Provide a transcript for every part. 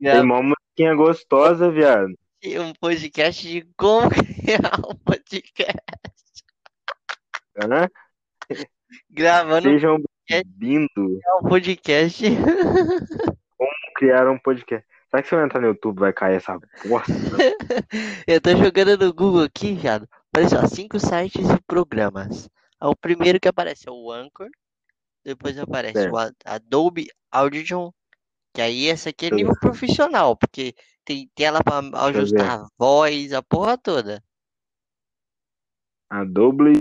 Tem uma musiquinha gostosa, viado. um podcast de como criar um podcast. Hã? Gravando Sejam bem-vindos. um podcast. Criar um podcast. Será que se eu entrar no YouTube vai cair essa bosta? Eu tô jogando no Google aqui, viado. Olha só, cinco sites e programas. O primeiro que aparece é o Anchor. Depois aparece Certo. o Adobe Audition. Que aí essa aqui é nível profissional, porque tem tela pra ajustar a voz, a porra toda. Adobe.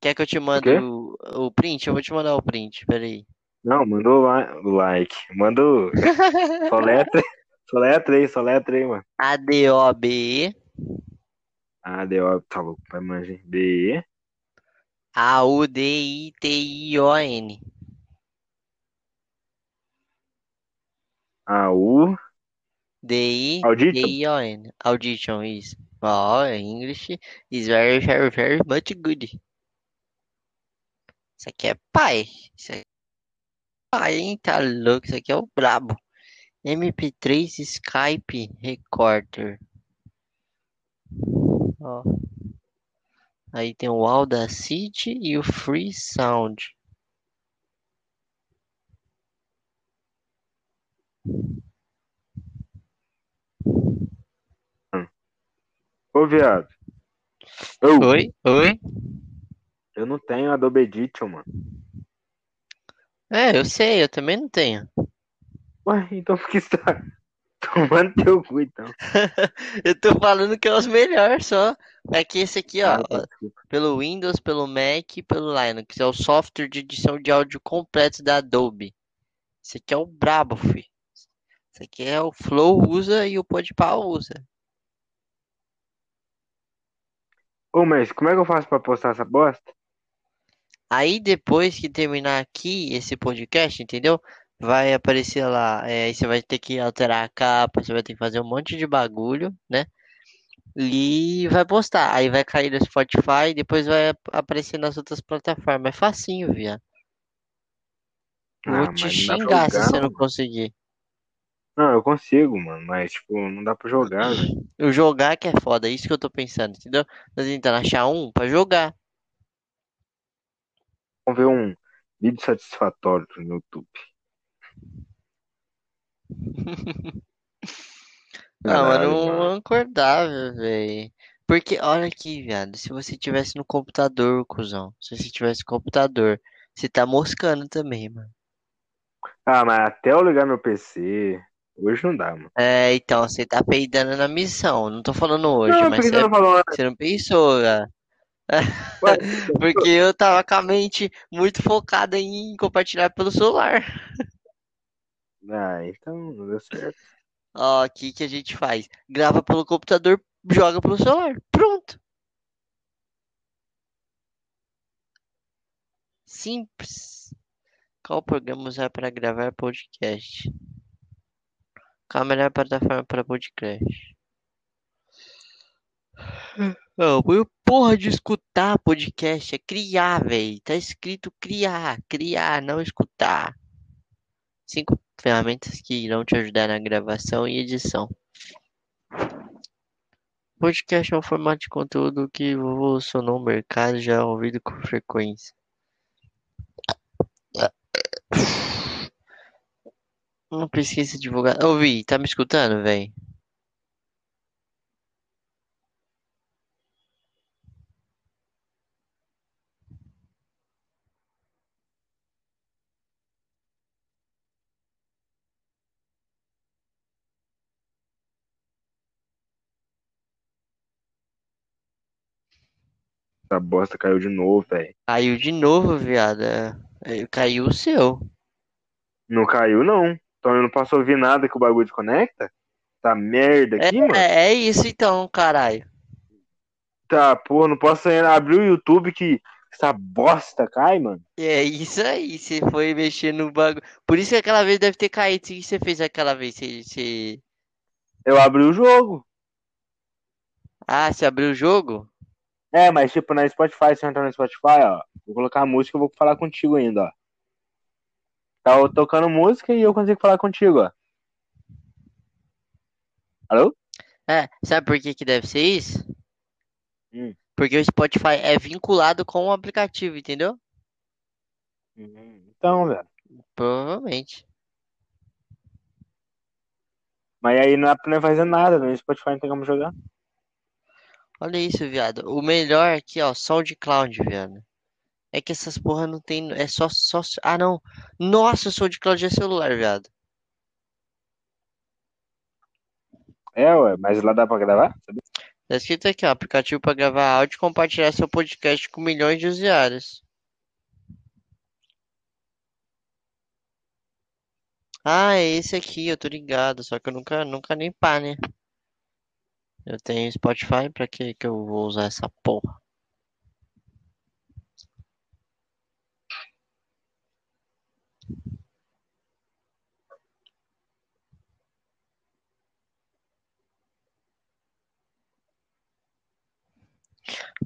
Quer que eu te mande o, o print? Eu vou te mandar o print, peraí. Não, mandou o like. Mandou. Só letra. Só letra aí, só letra aí, mano. A-D-O-B-E, A, D, O, tá louco, vai manjar. B, E. A-U-D-I-T-I-O-N. A, U. Audition? D-I-T-I-O-N. Audition, isso. Oh, English is very, very, very much good. Isso aqui é pai. Isso aqui é pai, hein? Tá louco? Isso aqui é o brabo. MP3 Skype Recorder. Ó. Aí tem o Audacity e o Free Sound. Ô, viado. Ô, Oi? Oi? eu não tenho Adobe Edition, mano. É, eu sei, eu também não tenho. Ué, então por que você tá tomando teu cu, então? Eu tô falando que é os melhores só. É que esse aqui, ó, Ah, tá, pelo Windows, pelo Mac e pelo Linux, é o software de edição de áudio completo da Adobe. Esse aqui é o brabo, fi. Esse aqui é o Flow usa e o Podpah usa. Ô, mas como é que eu faço pra postar essa bosta? Aí depois que terminar aqui esse podcast, entendeu? Vai aparecer lá, é, aí você vai ter que alterar a capa, você vai ter que fazer um monte de bagulho, né? E vai postar. Aí vai cair no Spotify, depois vai ap- aparecer nas outras plataformas. É facinho, viado. Eu Ah, Vou te xingar se você não conseguir. Não, eu consigo, mano, mas, tipo, não dá pra jogar, velho. Eu jogar que é foda, é isso que eu tô pensando, entendeu? Tô tentando achar um pra jogar. Vamos ver um vídeo satisfatório no YouTube. Ah, mano, Caralho, mano. acordável, velho. Porque, olha aqui, viado, se você tivesse no computador, cuzão, se você tivesse no computador, você tá moscando também, mano. Ah, mas até eu ligar meu PC, hoje não dá, mano. É, então, você tá peidando na missão. Não tô falando hoje, Não, mas que você, você não você pensou, cara. Porque eu tava com a mente muito focada em compartilhar pelo celular. Ah, então não deu certo. Ó, aqui que a gente faz? Grava pelo computador, joga pelo celular. Pronto. Simples. Qual programa usar para gravar podcast? Qual a melhor plataforma para podcast? Não, o porra de escutar podcast é criar, velho. Tá escrito criar, criar, não escutar. Cinco ferramentas que irão te ajudar na gravação e edição. Podcast é um formato de conteúdo que evolucionou o mercado já é ouvido com frequência. Uma pesquisa divulgada. Ouvi, tá me escutando, velho? Essa bosta caiu de novo, velho. Caiu de novo, viado. É, é, Caiu o seu. Não caiu, não. Então eu não posso ouvir nada que o bagulho desconecta? Tá merda aqui, mano. É, é isso então, caralho. Tá, porra, não posso abrir o YouTube que essa bosta cai, mano. É isso aí, você foi mexer no bagulho. Por isso que aquela vez deve ter caído. O que você fez aquela vez? Você, você... Eu abri o jogo. Ah, você abriu o jogo? É, mas tipo, na Spotify, se eu entrar no Spotify, ó, vou colocar a música e vou falar contigo ainda, ó. Tá tocando música e eu consigo falar contigo, ó. Alô? É, sabe por que que deve ser isso? Hum. Porque o Spotify é vinculado com o aplicativo, entendeu? Hum, Então, velho. Provavelmente. Mas aí não dá pra fazer nada, no Spotify não tem como jogar. Olha isso, viado. O melhor aqui, ó, SoundCloud, viado. É que essas porra não tem. É só, só. Ah, não. Nossa, o SoundCloud é celular, viado. É, ué, mas lá dá pra gravar? Tá escrito aqui, ó. Aplicativo pra gravar áudio e compartilhar seu podcast com milhões de usuários. Ah, é esse aqui, eu tô ligado. Só que eu nunca, nunca nem pá, né? Eu tenho Spotify, pra que que eu vou usar essa porra?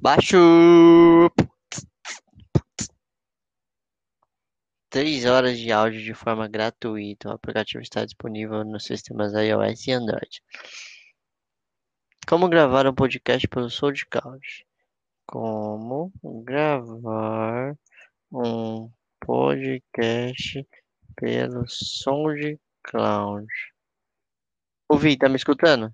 Baixo! Três horas de áudio de forma gratuita. O aplicativo está disponível nos sistemas iOS e Android. Como gravar um podcast pelo SoundCloud? Como gravar um podcast pelo SoundCloud? Ouvi, tá me escutando?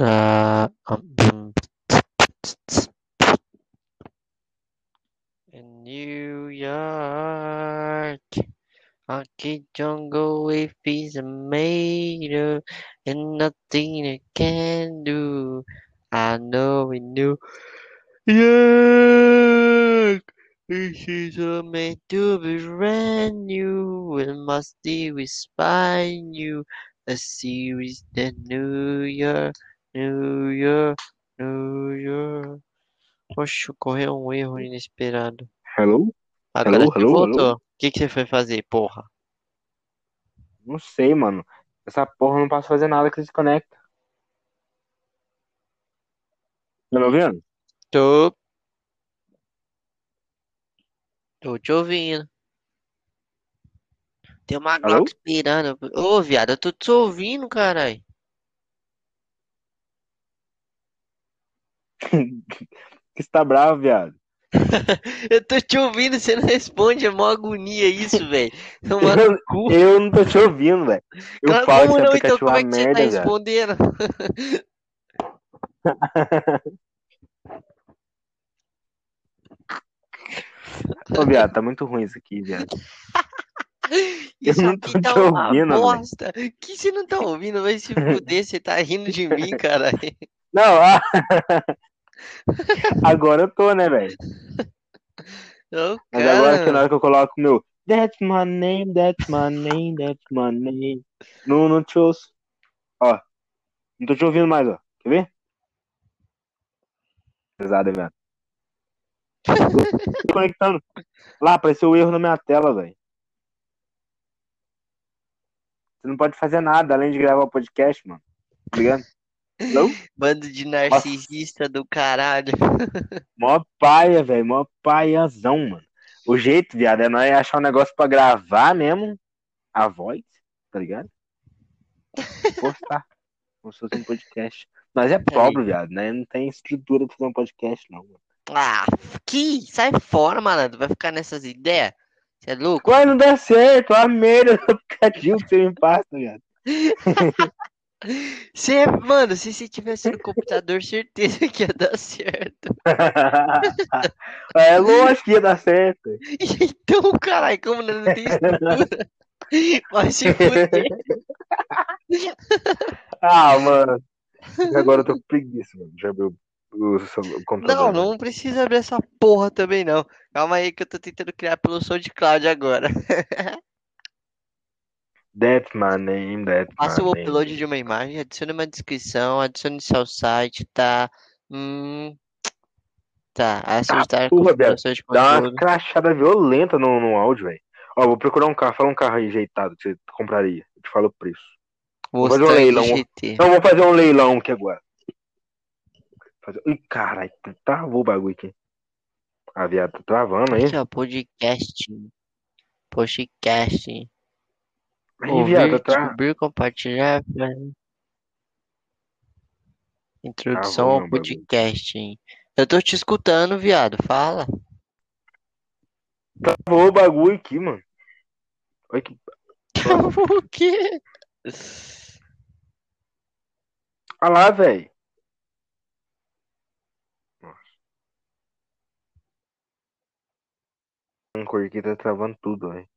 Ah, um, in New York, Rocky jungle if he's a mater, and nothing I can do. I know in New York, this is a meant to be brand new, and must deal with spine you. A series that New York, Oxe, ocorreu um erro inesperado. Hello? Agora você alô, voltou. O que, que você foi fazer, porra? Não sei, mano. Essa porra não posso fazer nada que desconecta. Tá me ouvindo? Tô. Tô te ouvindo. Tem uma Alô? Glock esperando. Ô, viado, eu tô te ouvindo, caralho. Que você tá bravo, viado. Eu tô te ouvindo, você não responde, é mó agonia isso, velho. Eu, eu não tô te ouvindo, velho. Eu Cara, falo como não? Então aplicativo como é que você tá merda, respondendo? Ô, viado, tá muito ruim isso aqui, viado. Isso não aqui tô tá te ouvindo, bosta. Que você não tá ouvindo? Vai se fuder, você tá rindo de mim, caralho. Não, ah, agora eu tô, né, velho? Mas agora que na hora que eu coloco o meu That's my name, that's my name, that's my name. Não, não te ouço. Ó, não tô te ouvindo mais, ó. Quer ver? Pesado, velho. Conectando. Lá, apareceu o erro na minha tela, velho. Você não pode fazer nada além de gravar o podcast, mano. Tá ligado? Não? Bando de narcisista do caralho. Mó paia, velho. Mó paiazão, mano. O jeito, viado, é nós achar um negócio pra gravar mesmo. A voz, tá ligado? Postar. Como se fosse um podcast. Mas é pobre, viado, né? Não tem estrutura pra fazer um podcast, não. mano. Ah, que? Sai fora, malandro. Vai ficar nessas ideias? Você é louco? Quando não dá certo, a merda do aplicativo que você me passa, viado. Você, mano, se você tivesse no computador, certeza que ia dar certo. é lógico que ia dar certo. Então, caralho, como não tem estrutura? Vai se fuder. Ah, mano. Agora eu tô com preguiça, mano. Já abriu o, o computador. Não, não precisa abrir essa porra também, não. Calma aí que eu tô tentando criar pelo SoundCloud agora. That's my name, that's Faça o name. upload de uma imagem, adicione uma descrição, adicione seu site, tá? Hum, tá. Ajustar porra, configurações de Dá uma conteúdo. crachada violenta no, no áudio, velho. Ó, vou procurar um carro. Fala um carro ajeitado que você compraria. Eu te falo o preço. Vou fazer um leilão. GT. Não, vou fazer um leilão aqui agora. Fazer... Ih, caralho, travou o bagulho aqui. Ah, viado, tá travando aí. Aqui, ó, podcast. Podcast. Ouvir, tá. descobrir, compartilhar. Introdução Travou ao podcast. Eu tô te escutando, viado. Fala. Travou o bagulho aqui, mano. Olha que. o quê? Olha lá, velho. Um cor aqui tá travando tudo, velho.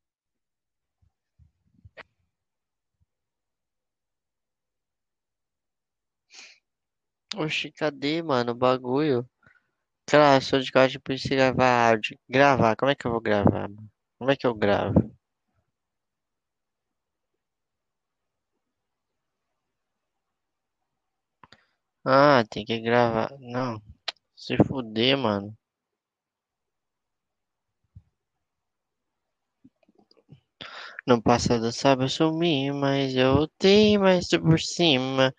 Oxi, cadê, mano, o bagulho? Cara, sou de código pra você gravar áudio. Gravar, como é que eu vou gravar, mano? Como é que eu gravo? Ah, tem que gravar. Não, se fuder, mano. No passado, sabe, eu sumi, mas eu voltei mais por cima.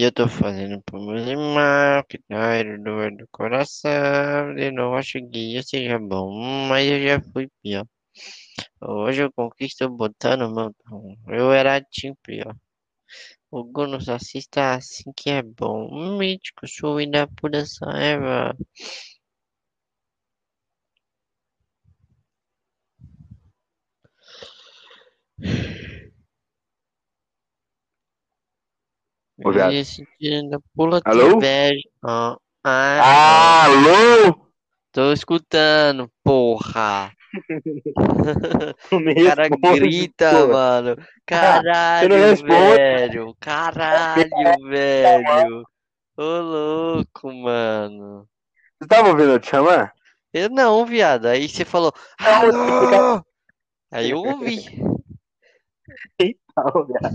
E eu tô fazendo por meus irmãos, que doer dor do coração. Eu não acho que eu seja bom, mas eu já fui pior. Hoje eu conquisto botando meu. Eu era time pior. O Gono assista assim que é bom. Mítico, show da pura saiba. Ô, viado. E sentindo pula Alô? inveja. Ah, ah, Ah, alô? tô escutando, porra. O cara grita, porra. mano. Caralho, velho. Caralho, velho. Ô, louco, mano. Você tava ouvindo eu te chamar? Eu não, viado. Aí você falou, alô! Aí eu ouvi. Não, viado.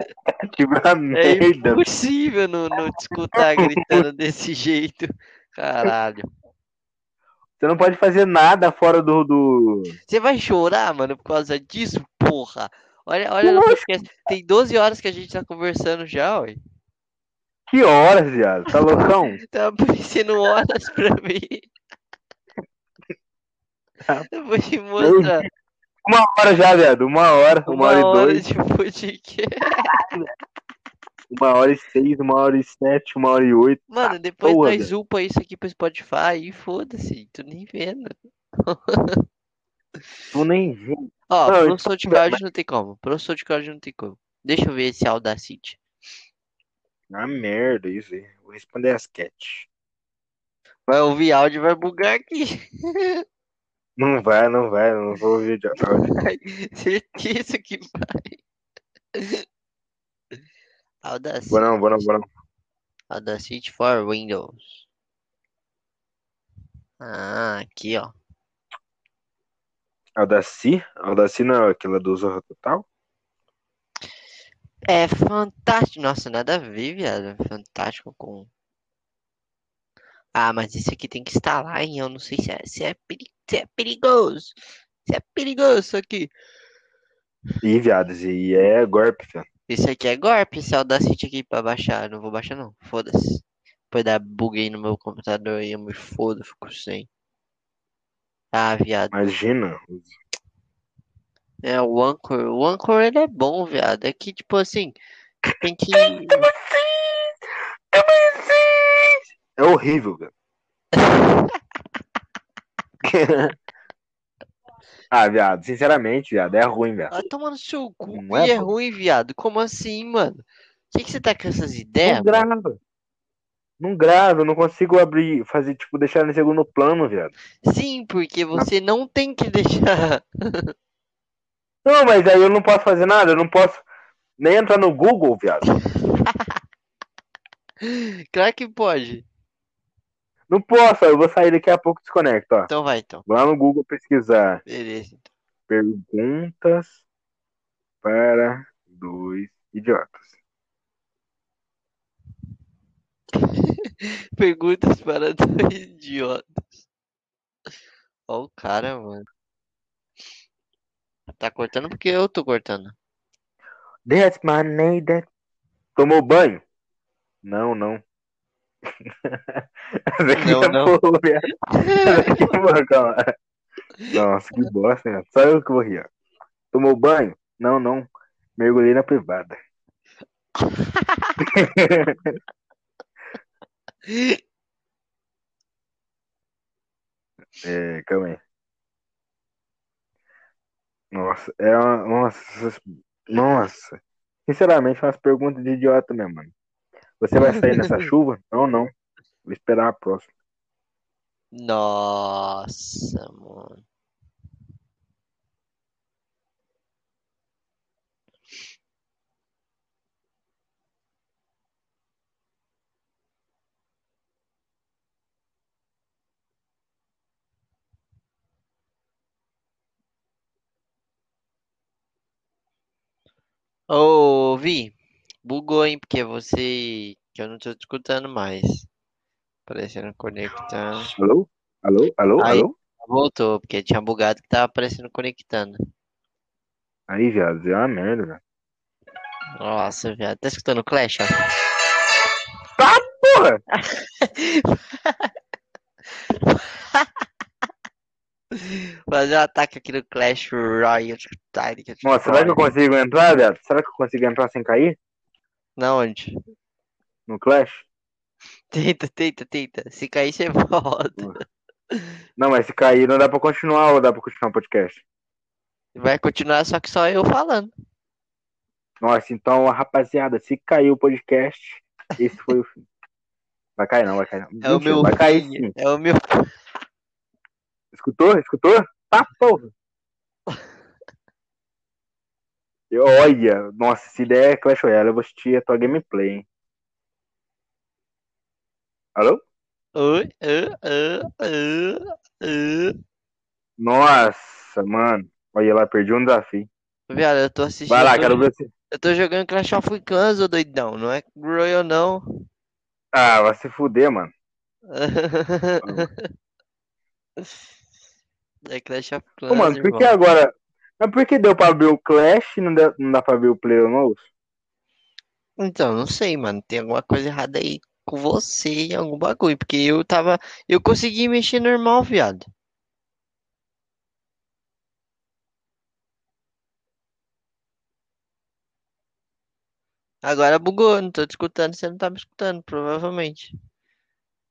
É merda. impossível não, não te escutar gritando desse jeito. Caralho. Você não pode fazer nada fora do. do... Você vai chorar, mano, por causa disso, porra. Olha, olha no podcast. Tem 12 horas que a gente tá conversando já, ué. Que horas, viado? Tá loucão? Tá aparecendo horas pra mim. Tá. Eu vou te mostrar. Uma hora já, viado. Uma hora, uma, Uma hora e hora dois, de podcast. uma hora e seis, uma hora e sete, uma hora e oito. Mano, depois Boa, nós upa isso aqui pro Spotify e foda-se, tu nem vendo. Tu nem viu. Ó, Não, pro então, SoundCloud não tem como. Pro SoundCloud não tem como. Deixa eu ver esse Audacity. Ah, merda, isso aí. Vou responder as cat. Vai ouvir áudio e vai bugar aqui. Não vai, não vai, não vou ouvir de áudio. Vai, Certeza que vai. Audacity. Vou não, vou não, vou não. Audacity for Windows. Ah, aqui ó. Audacy? Audacy não é aquela do Zorra Total? É fantástico. Nossa, nada a ver, viado. Fantástico com. Ah, mas esse aqui tem que instalar, hein? Eu não sei se é, se é, peri- se é perigoso. Se é perigoso isso aqui. Ih, viados, e é golpe, filho. Esse aqui é golpe, esse Audacity aqui pra baixar. Eu Não vou baixar, não. Foda-se. Depois dar bug aí no meu computador e eu me fodo, fico sem. Ah, viado. Imagina. É, o Anchor. O Anchor ele é bom, viado. É que, tipo assim, tem que. É horrível, velho. ah, viado, sinceramente, viado, é ruim, velho. Ah, toma no seu cu. Não é, e é ruim, viado. Como assim, mano? O que, que você tá com essas ideias, Não mano? grava. Não grava, eu não consigo abrir, fazer, tipo, deixar em segundo plano, viado. Sim, porque você não tem que deixar. Não, mas aí eu não posso fazer nada, eu não posso nem entrar no Google, viado. Claro que pode. Não posso, eu vou sair daqui a pouco e desconecto, ó. Então vai, então. Vou lá no Google pesquisar Beleza. então. perguntas para dois idiotas. Perguntas para dois idiotas. Ó o cara, mano. Tá cortando porque eu tô cortando. That's my name, that... Tomou banho? Não, não. Essa aqui Não, é não. viado. Essa aqui é calma. Nossa, que bosta, cara. Só eu que vou rir. ó. Tomou banho? Não, não. Mergulhei na privada. É, calma aí. Nossa, é uma. Nossa, nossa. Sinceramente, umas perguntas de idiota mesmo, mano. Você vai sair nessa chuva? Não, não. Vou esperar a próxima. Nossa, mano. Ô, Vi, bugou, hein? Porque você. Que eu não tô te escutando mais. Aparecendo conectando. Alô? Alô? Alô? Aí. Alô? Voltou, porque tinha bugado que tava aparecendo conectando. Aí, viado, é uma merda, velho. Nossa, viado. Tá escutando o Clash, ó? Porra! Fazer um ataque aqui no Clash Royale. Nossa, será que eu consigo entrar, viado? Será que eu consigo entrar sem cair? Não, onde? No Clash? Tenta, tenta, tenta. Se cair, você volta. Não, mas se cair não dá pra continuar ou dá pra continuar o podcast? Vai continuar, só que só eu falando. Nossa, então, rapaziada, se cair o podcast, esse foi o fim. Vai cair não, vai cair não. É o Mentira, meu vai cair sim. É o meu. Escutou? Escutou? Tá, porra. Eu- Olha, nossa, se der Clash Royale, eu vou assistir a tua gameplay, hein? Alô? Oi, ah, ah, ah. Nossa, mano. Olha lá, perdi um desafio. Viado, eu tô assistindo. Vai lá, quero ver se. Eu tô jogando Clash of Clans, ô doidão. Não é Royal, não. Ah, vai se fuder, mano. É Clash of Ô, Clans, mano, por que agora. Mas por que deu pra abrir o Clash e não, deu- não dá pra abrir o Player novo? Então, não sei, mano. Tem alguma coisa errada aí com você, algum bagulho. Porque eu tava. Eu consegui mexer normal, viado. Agora bugou, não tô te escutando, você não tá me escutando, provavelmente.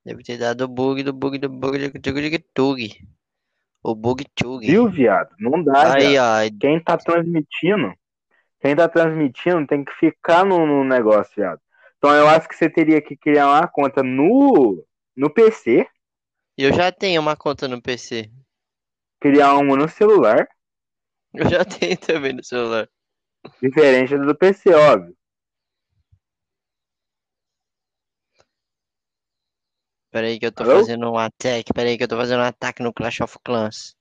Deve ter dado bug do bug do bug do tug tug tug. O bug tug. Viu, viado? Não dá, Aí, viado. ó. Quem tá transmitindo, quem tá transmitindo tem que ficar no, no negócio, viado. Então eu acho que você teria que criar uma conta no, no PC, Eu já tenho uma conta no PC. criar uma no celular, Eu já tenho também no celular. diferente do PC, óbvio. Pera aí que eu tô Alô? fazendo um ataque. Pera aí que eu tô fazendo um ataque no Clash of Clans.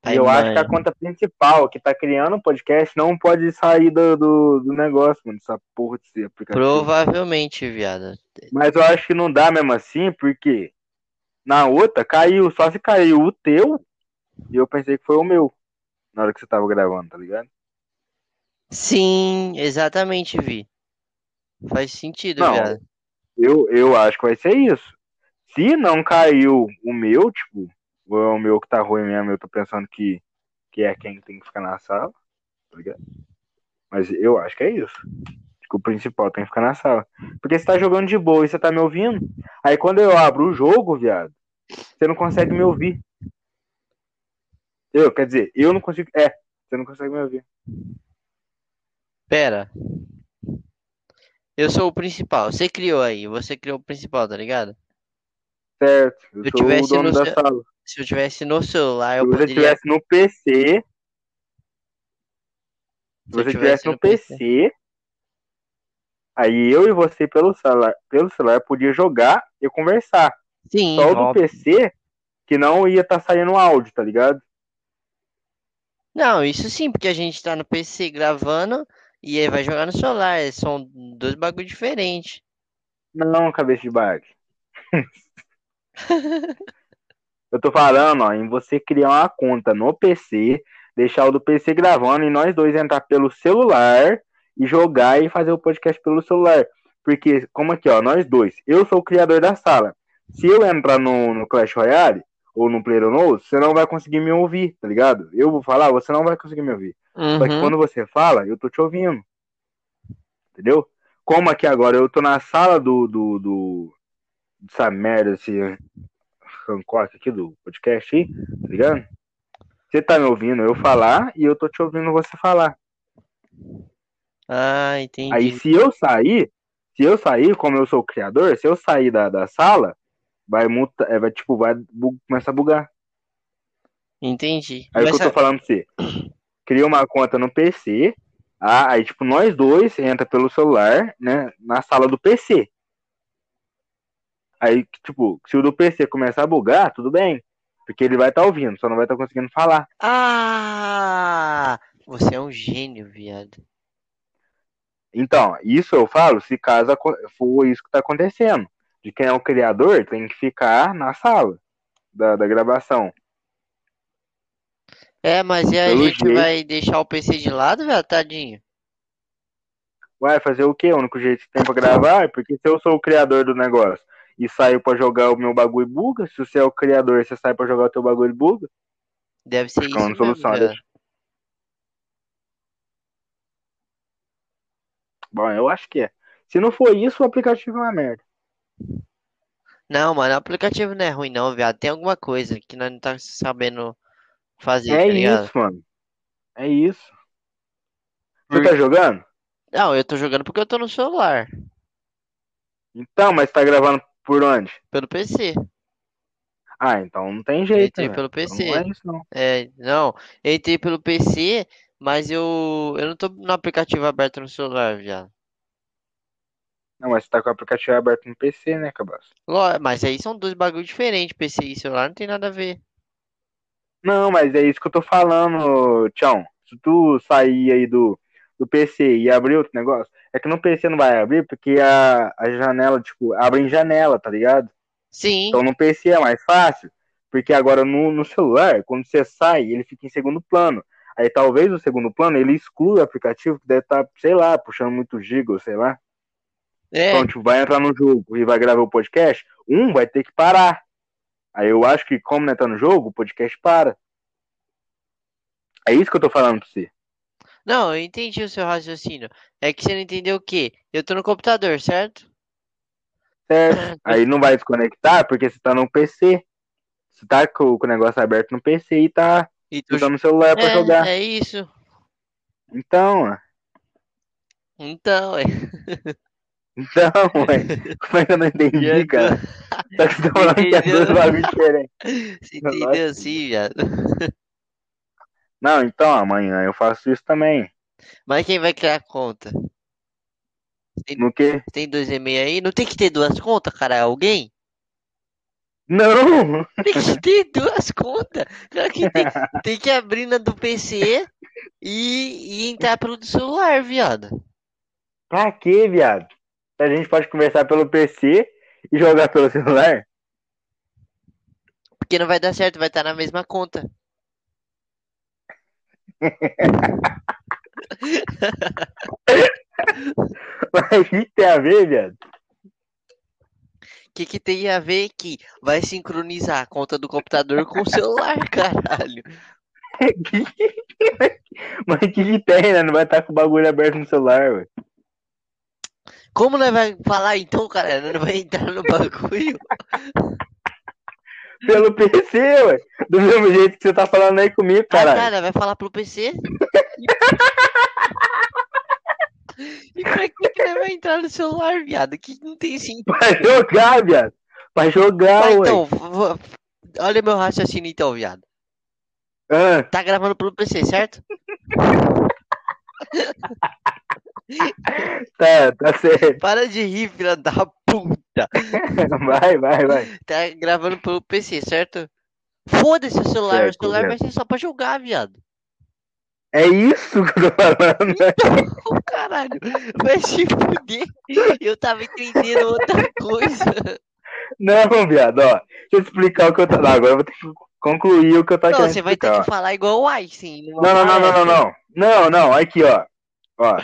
Pai, eu acho mãe. que a conta principal que tá criando o podcast não pode sair do, do, do negócio, mano, essa porra desse aplicativo. Provavelmente, viado. Mas eu acho que não dá mesmo assim, porque na outra caiu, só se caiu o teu, e eu pensei que foi o meu, na hora que você tava gravando, tá ligado? Sim, exatamente, Vi. Faz sentido, Não. viado. Eu, eu acho que vai ser isso. Se não caiu o meu, tipo, ou é o meu que tá ruim mesmo, eu tô pensando que, que é quem tem que ficar na sala, tá ligado? Mas eu acho que é isso. Que o principal tem que ficar na sala. Porque você tá jogando de boa e você tá me ouvindo. Aí quando eu abro o jogo, viado, você não consegue me ouvir. Eu, quer dizer, eu não consigo. É, você não consegue me ouvir. Pera. Eu sou o principal. Você criou aí. Você criou o principal, tá ligado? Certo. Eu Se eu sou tivesse o dono no da seu- sala. Se eu tivesse no celular, Se eu você poderia. estivesse no PC, se Se eu você estivesse tivesse no no PC. PC, aí eu e você pelo celular, pelo celular podia jogar e conversar. Sim, Só o do. PC que não ia estar saindo áudio, tá ligado? Não, isso sim, porque a gente tá no PC gravando e aí vai jogar no celular. São dois bagulho diferentes. Não, cabeça de bag. Eu tô falando, ó, em você criar uma conta no PC, deixar o do PC gravando e nós dois entrar pelo celular e jogar e fazer o podcast pelo celular. Porque, como aqui, ó, nós dois, eu sou o criador da sala. Se eu entrar no, no Clash Royale ou no PlayerUnknown's, você não vai conseguir me ouvir, tá ligado? Eu vou falar, você não vai conseguir me ouvir. Só que Uhum. quando você fala, eu tô te ouvindo. Entendeu? Como aqui agora, eu tô na sala do. do, do dessa merda, esse Hancock aqui do podcast aí, tá ligado? Você tá me ouvindo eu falar e eu tô te ouvindo você falar. Ah, entendi. Aí se eu sair, se eu sair, como eu sou o criador, se eu sair da, da sala, vai muta, é, vai tipo, vai bu- começar a bugar. Entendi. Aí o que eu tô falando pra você? Cria uma conta no PC, ah, aí tipo, nós dois entra pelo celular, né, na sala do PC. Aí, tipo, se o do PC começar a bugar, tudo bem. Porque ele vai estar ouvindo, só não vai estar conseguindo falar. Ah! Você é um gênio, viado. Então, isso eu falo se caso for isso que tá acontecendo. De quem é o criador tem que ficar na sala da, da gravação. É, mas e a Pelo gente jeito. vai deixar o PC de lado, velho, tadinho? Vai fazer o quê? O único jeito que tem pra gravar é porque se eu sou o criador do negócio e saio pra jogar o meu bagulho buga, se você é o criador e você sai pra jogar o teu bagulho buga, Deve ser acho que isso é uma mesmo, solução. Deixa- Bom, eu acho que é. Se não for isso, o aplicativo é uma merda. Não, mano, o aplicativo não é ruim não, viado. Tem alguma coisa que nós não tá sabendo fazer, É tá ligado? isso, mano. É isso. Você Por- tá jogando? Não, eu tô jogando porque eu tô no celular, Então, mas tá gravando por onde? pelo PC. Ah, então não tem jeito, Entrei né? pelo Então PC. Não é isso, não. É, não, eu entrei pelo PC, mas eu, eu não tô no aplicativo aberto no celular, viado. Não, mas você tá com o aplicativo aberto no PC, né, cabaço? Mas aí são dois bagulhos diferentes, PC e celular não tem nada a ver. Não, mas é isso que eu tô falando, Tchão. Se tu sair aí do, do PC e abrir outro negócio, é que no PC não vai abrir porque a, a janela, tipo, abre em janela, tá ligado? Sim, Então no PC é mais fácil, porque agora no, no celular, quando você sai, ele fica em segundo plano. Aí talvez o segundo plano ele exclua o aplicativo que deve estar, sei lá, puxando muito giga, sei lá. é, Então, tipo, vai entrar no jogo e vai gravar o podcast, um vai ter que parar. Aí eu acho que, como não tá no jogo, o podcast para. É isso que eu tô falando pra você. Não, eu entendi o seu raciocínio. É que você não entendeu o quê? Eu tô no computador, certo? Certo? Aí não vai desconectar porque você tá no PC. Você tá com, com o negócio aberto no PC e tá E tu usando o celular pra é, jogar. é isso. Então, ó. Então, é. então, ué. Como é que eu não entendi, Já cara? Só que você tá falando que é Entendeu? bagulho diferentes. Você entendeu assim, viado? Não, então, amanhã eu faço isso também. Mas quem vai criar a conta? No quê? Tem dois e-mails aí? Não tem que ter duas contas, cara? Alguém? Não! Tem que ter duas contas. Claro que tem, tem que abrir na do PC e, e entrar pelo do celular, viado. Pra quê, viado? A gente pode conversar pelo PC e jogar pelo celular? Porque não vai dar certo, vai estar na mesma conta. Mas o que tem a ver, viado? O que, que tem a ver que vai sincronizar a conta do computador com o celular, caralho? Mas o que, que tem, né? Não vai estar com o bagulho aberto no celular, ué. Como nós vai falar então, cara? Não vai entrar no bagulho? Pelo PC, ué. Do mesmo jeito que você tá falando aí comigo, Ah, cara, vai falar pelo PC? E pra que que vai entrar no celular, viado? Que não tem sentido. Pra jogar, viado. Pra jogar, ué. então, olha meu raciocínio então, viado. Ah, Tá gravando pelo PC, certo? tá, tá certo. Para de rir, filha da puta. Vai, vai, vai. Tá gravando pelo PC, certo? Foda-se o celular, Certo, o celular vai correto. ser só pra jogar, viado. É isso que eu tô falando. Ô, caralho, vai se fuder. Eu tava entendendo outra coisa. Não, viado, ó. Deixa eu explicar o que eu tô. Não, agora eu vou ter que concluir o que eu tô Não, querendo você vai ter que falar igual o Einstein. Não, não, não, não, não, não. Não, não, aqui, ó. Ó,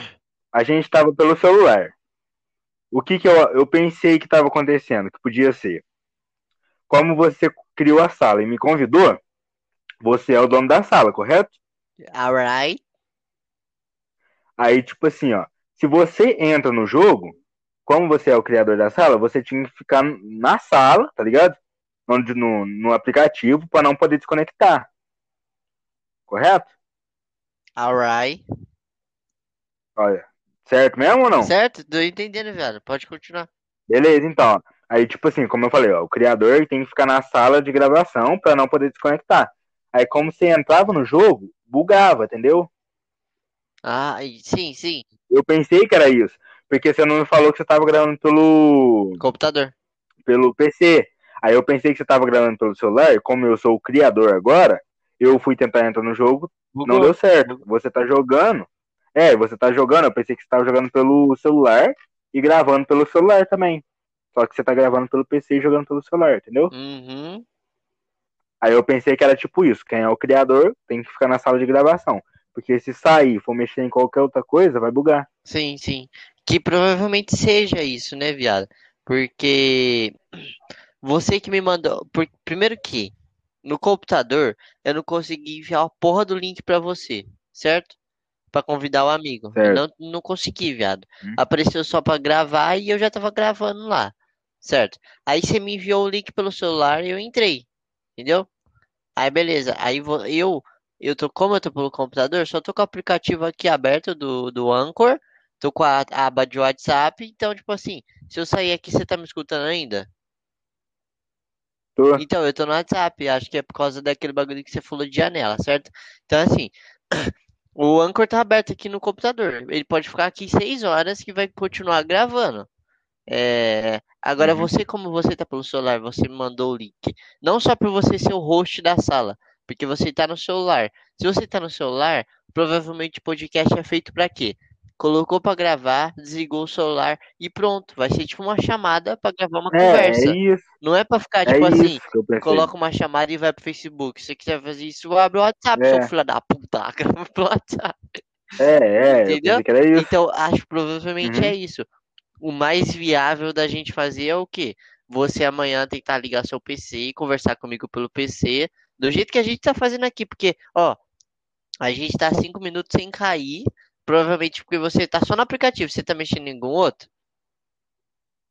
a gente tava pelo celular. O que que eu, eu pensei que tava acontecendo, que podia ser? Como você criou a sala e me convidou, você é o dono da sala, correto? Alright. Aí, tipo assim, ó, se você entra no jogo, como você é o criador da sala, você tinha que ficar na sala, tá ligado? Onde, no, no aplicativo, para não poder desconectar. Correto? Alright. Olha, certo mesmo ou não? Certo? Tô entendendo, velho. Pode continuar. Beleza, então. Aí, tipo assim, como eu falei, ó, o criador tem que ficar na sala de gravação para não poder desconectar. Aí, como você entrava no jogo, bugava, entendeu? Ah, sim, sim. Eu pensei que era isso. Porque você não me falou que você tava gravando pelo, Computador. pelo PC. Aí eu pensei que você tava gravando pelo celular, e como eu sou o criador agora, eu fui tentar entrar no jogo, não Bugou. deu certo. Você tá jogando. É, você tá jogando, eu pensei que você tava jogando pelo celular e gravando pelo celular também. Só que você tá gravando pelo PC e jogando pelo celular, entendeu? Uhum. Aí eu pensei que era tipo isso, quem é o criador tem que ficar na sala de gravação. Porque se sair e for mexer em qualquer outra coisa, vai bugar. Sim, sim. Que provavelmente seja isso, né, viado? Porque você que me mandou. por- Primeiro que no computador eu não consegui enviar a porra do link pra você, certo? Pra convidar o amigo. Não, não consegui, viado. Hum. Apareceu só pra gravar e eu já tava gravando lá, certo? Aí você me enviou o link pelo celular e eu entrei, entendeu? Aí beleza. Aí eu, eu tô, como eu tô pelo computador, só tô com o aplicativo aqui aberto do, do Anchor. Tô com a aba de WhatsApp, então, tipo assim, se eu sair aqui, você tá me escutando ainda? Tô. Então, eu tô no WhatsApp, acho que é por causa daquele bagulho que você falou de janela, certo? Então, assim, o Anchor tá aberto aqui no computador. Ele pode ficar aqui seis horas que vai continuar gravando. É, Agora, Uhum. você, como você tá pelo celular, você me mandou o link. Não só para você ser o host da sala, porque você tá no celular. Se você tá no celular, provavelmente o podcast é feito pra quê? Colocou pra gravar, desligou o celular e pronto. Vai ser tipo uma chamada pra gravar uma É, conversa. é isso. Não é pra ficar É tipo assim, eu pensei. coloca uma chamada e vai pro Facebook. Se você quiser fazer isso, abre o WhatsApp, seu É. filho da puta. Grava pelo WhatsApp. É, é, eu Entendeu? Então, acho que provavelmente Uhum. é isso. O mais viável da gente fazer é o quê? Você amanhã tentar ligar seu PC e conversar comigo pelo PC, do jeito que a gente tá fazendo aqui, porque, ó, a gente tá cinco minutos sem cair, provavelmente porque você tá só no aplicativo, você tá mexendo em algum outro?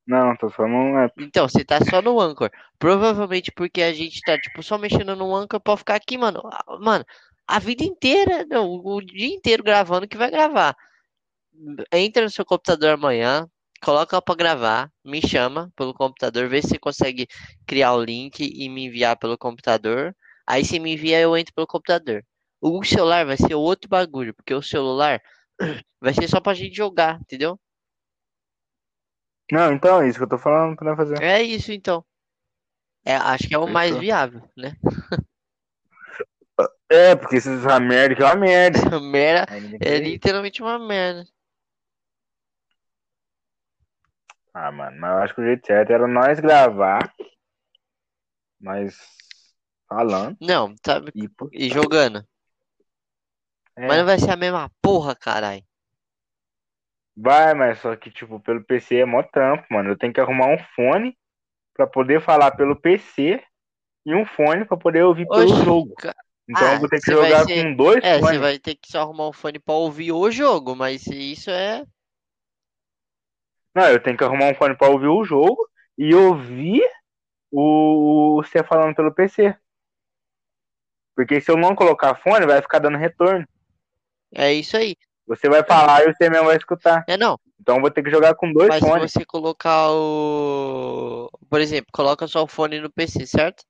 Não, tô só num. é, Então, você tá só no Anchor. Provavelmente porque a gente tá, tipo, só mexendo no Anchor pra ficar aqui, mano. Ah, Mano, a vida inteira, não, o dia inteiro gravando que vai gravar. Entra no seu computador amanhã, coloca pra gravar, me chama pelo computador, vê se você consegue criar o link e me enviar pelo computador. Aí você me envia, eu entro pelo computador. O celular vai ser outro bagulho, porque o celular vai ser só pra gente jogar, entendeu? Não, então é isso que eu tô falando pra fazer. É isso então. É, acho que é o mais Fechou. viável, né? É, porque essa merda aqui é uma merda. Merda é literalmente uma merda. Ah, mano, mas eu acho que o jeito certo era nós gravar, nós falando Não, sabe? e pô, E jogando. É, Mas não vai ser a mesma porra, caralho. vai, mas só que tipo pelo PC é mó trampo, mano. Eu tenho que arrumar um fone pra poder falar pelo PC e um fone pra poder ouvir pelo jogo. ca- Então Ah, eu vou ter que você jogar ser- com dois É, você fones. vai ter que só arrumar um fone pra ouvir o jogo, mas isso é. Não, eu tenho que arrumar um fone pra ouvir o jogo e ouvir o você falando pelo PC. Porque se eu não colocar fone, vai ficar dando retorno. É isso aí. Você vai falar e você mesmo vai escutar. É não, Então vou ter que jogar com dois mas se fones. você colocar o. Por exemplo, coloca só o fone no PC, certo?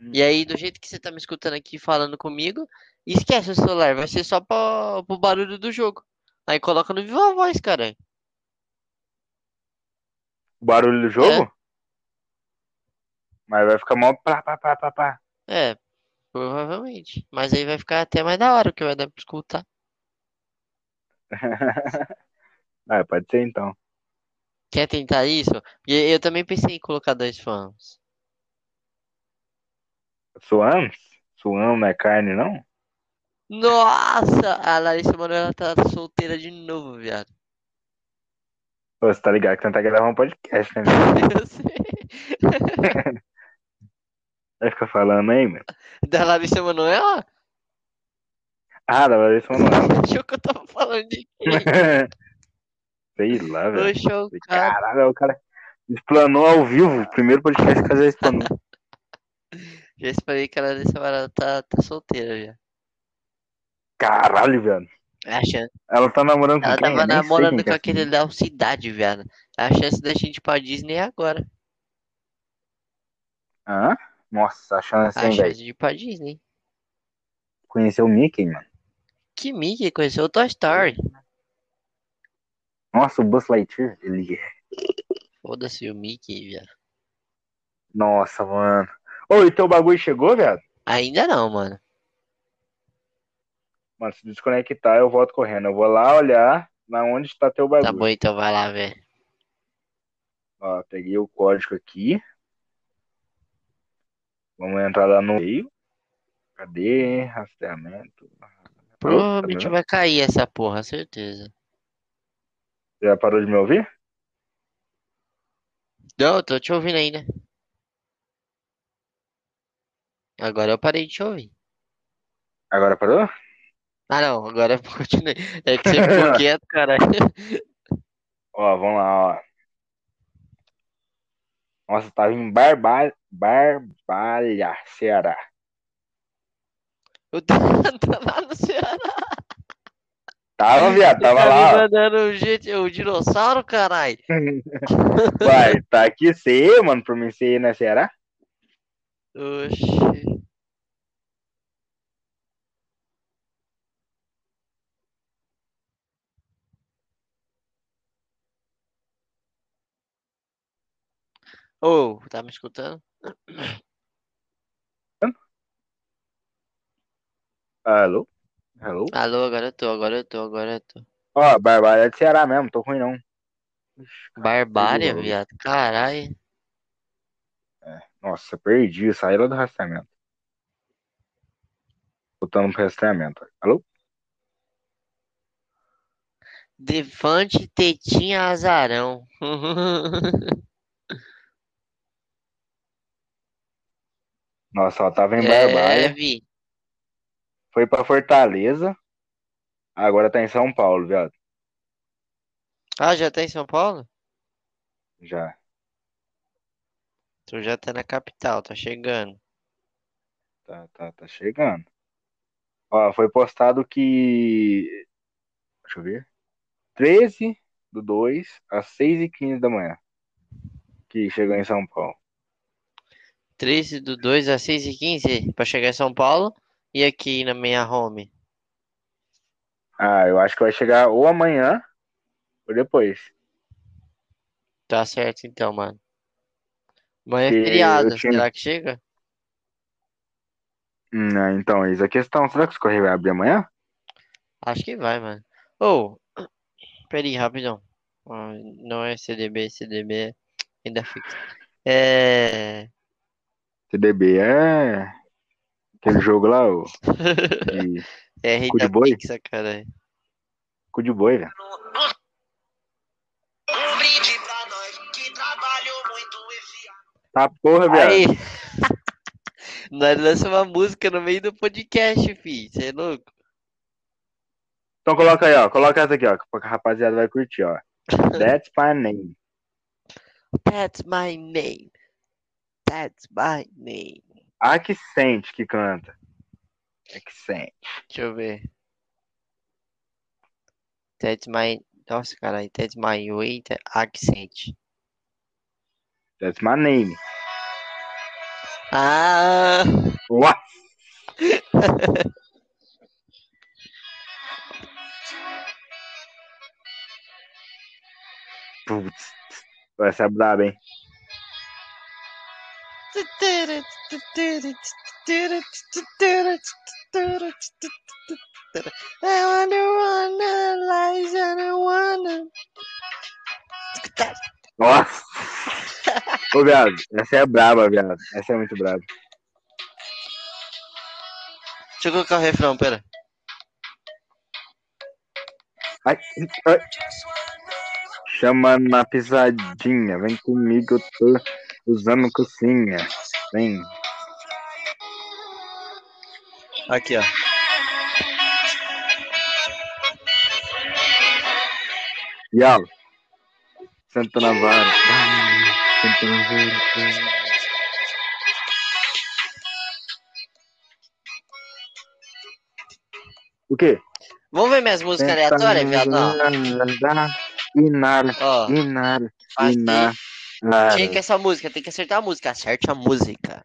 Hum. E aí, do jeito que você tá me escutando aqui falando comigo, esquece o celular, vai ser só pra, pro barulho do jogo. Aí coloca no Viva Voz, cara. O barulho do jogo? É. Mas vai ficar mó pá, pá, pá, pá, pá. É, Provavelmente. Mas aí vai ficar até mais da hora, porque vai dar pra escutar. ah, pode ser então. Quer tentar isso? E eu também pensei em colocar dois fãs. Suamos? Suamo não é carne, não? Nossa! A Larissa Manoela tá solteira de novo, viado. Pô, você tá ligado que tentar gravar um podcast, né? Eu sei. Vai ficar falando aí, mano. Da Larissa Manoela? Ah, da Larissa Manoela. Achou que eu tava falando de quem? Sei lá, velho. Chocado. Caralho, o cara explanou ao vivo. O primeiro podcast que já explanou. Já esperei que a Larissa Manoela tá, tá solteira já. Caralho, velho. É. Ela tá namorando com Ela quem? tava nem namorando com é aquele Léo Cidade, viado. A chance da gente ir pra Disney é agora. Hã? Nossa, a chance, A hein, chance de ir pra Disney. Conheceu o Mickey, mano. Que Mickey conheceu o Toy Story. Nossa, o Buzz Lightyear, ele é. Foda-se o Mickey, viado. Nossa, mano. Ô, e teu bagulho chegou, viado? Ainda não, mano. Mano, se desconectar, eu volto correndo. Eu vou lá olhar na onde está teu Tá bagulho. bom, então vai lá, velho. Ó, peguei o código aqui. Vamos entrar lá no meio. Cadê? Rastreamento. Provavelmente Tá vai cair essa porra, certeza. Já parou de me ouvir? Não, eu tô te ouvindo ainda. Agora eu parei de te ouvir. Agora parou? Ah, não, agora eu continuei. É que você ficou quieto, caralho. Ó, vamos lá, ó. Nossa, tava em Barba... Barbalha, Ceará. Eu tô lá no Ceará. Tava, viado, tava tá lá, ó. mandando o, gente, o dinossauro, caralho. Uai, tá aqui você, mano, pra mim você ir na Ceará? Oxi. Ô, tá me escutando? Alô? Alô? Alô, agora eu tô, agora eu tô, agora eu tô. Ó, Barbalha é de Ceará mesmo, tô ruim não. Barbária, viado. Caralho. Nossa, perdi, saí lá do rastreamento. Botando pro rastreamento. Alô? Defante Tetinha Azarão. Nossa, ó, tava em É, Barbalha, vi. foi pra Fortaleza, agora tá em São Paulo, viado. Ah, já tá em São Paulo? Já. Tu já tá na capital, tá chegando. Tá, tá, tá chegando. Ó, foi postado que. Deixa eu ver. 13 do 2 às 6 e 15 da manhã. Que chegou em São Paulo. 13 do 2 às 6 e 15 pra chegar em São Paulo e aqui na minha home. Ah, eu acho que vai chegar ou amanhã ou depois. Tá certo então, mano. Amanhã é feriado, tinha- será que chega? Hum, ah, então, eis a questão. Será que os Correios vai abrir amanhã? Acho que vai, mano. Ô, peraí, rapidão. Ah, Não é CDB, CDB ainda fixa. É. CDB é aquele jogo lá, o de É Cu de boi? cu de boi, velho. Um brinde pra nós que trabalhou muito enfiado. Tá porra. Aí! Nós lançamos uma música no meio do podcast, fi. Você é louco? Então coloca aí, ó. Coloca essa aqui, ó. Que a rapaziada vai curtir, ó. That's my name. That's my name. That's my name. Accent que canta. Accent. Deixa eu ver. That's my. Nossa, caralho. That's my weight accent. That's my name. Ah! What? Putz. Essa é braba, hein? I wanna wanna lies and I wanna. Nossa! Ô, viado, essa é braba, viado. Essa é muito braba. Deixa eu colocar o refrão, pera. Ai, ai. Chama na pisadinha, vem comigo, eu tô usando cocinha. Vem. Aqui, ó. Viado. Senta na vara. Senta na vara. O quê? Vamos ver minhas músicas aleatórias, viado? Ó, Inara, ó. inara, Inara. Tinha que essa música, tem que acertar a música. Acerte a música.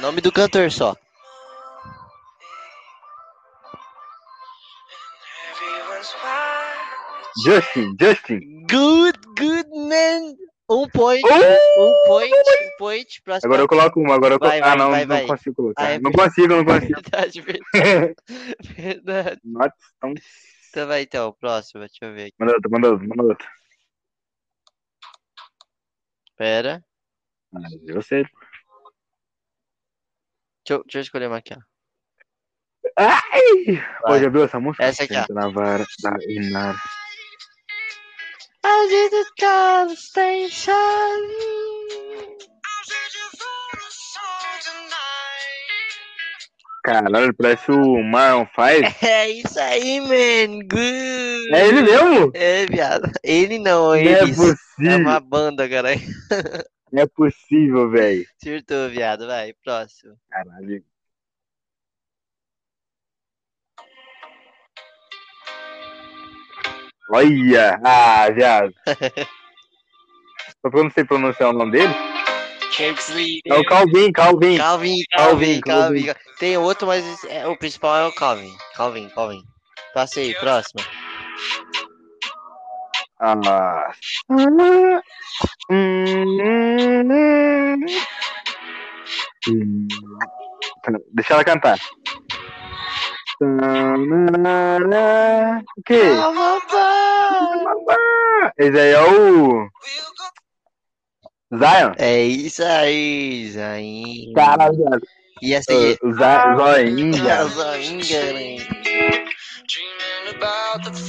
Nome do cantor só. Justin, Justin. Good, good man. Um point, Oh! um point, um point. Próximo. Agora eu coloco uma, agora eu coloco. Ah, não, vai, não vai. consigo colocar. Ah, é não consigo, não consigo. Verdade, verdade, verdade. Not tão... Então vai então, próximo, deixa eu ver aqui. Manda outro, manda outro, manda outro. Pera. Ah, eu sei. Deixa eu, deixa eu escolher uma aqui, ó. Ai! Pô, Vai. já viu essa música? Essa aqui, ó. Na vara da Inara. Did the call station. Caralho, parece o Marlon faz. É isso aí, man. Good. É ele mesmo? É, viado. Ele não, Não é eles. É possível. uma banda, cara. Não é possível, velho. Acertou, viado. Vai, próximo. Caralho. Olha! Ah, viado. Só que eu não sei pronunciar o nome dele. É o Calvin, Calvin. Calvin, Calvin, Calvin, Calvin. Tem outro, mas é- o principal é o Calvin. Calvin, Calvin. Passei, próximo. Ah. Deixa ela cantar. O quê? Esse aí é o Zion. É isso aí, Zain. Caralho, viado. E essa aí? Za- Zoinha. Zoinha, né?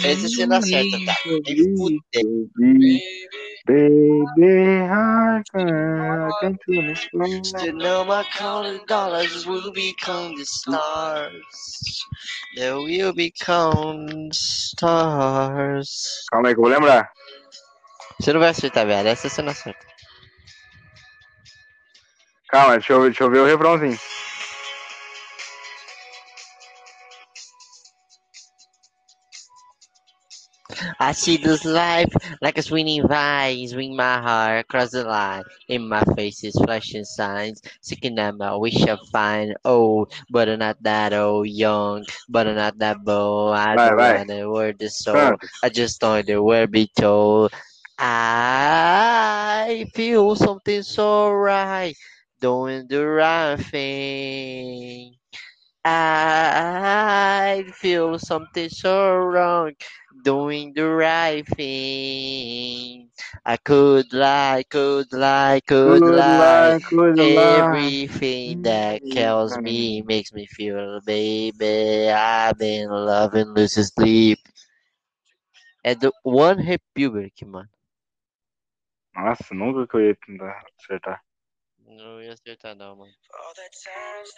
Esse você não acerta, tá? Nem fudeu. Baby, I can't to You know my color dollars will become the stars. They will become stars. Calma aí que eu vou lembrar. Você não vai acertar, velho. Essa você não acerta. Calma, deixa eu, deixa eu ver o refrãozinho. I see this life like a swinging vine, swing my heart across the line. In my face is flashing signs, seeking out my wish I find. Old, but I'm not that old. Young, but I'm not that bold. I Vai, don't vai. want the word soul. I just know the word be told. I feel something so right, doing the right thing. I feel something so wrong, doing the right thing. I could lie, could lie, could lie. coisa lá. Everything that kills me makes me feel, baby. I've been loving losing sleep. É do One Republic, mano. Nossa, nunca que eu ia acertar. Não ia acertar, não, mano.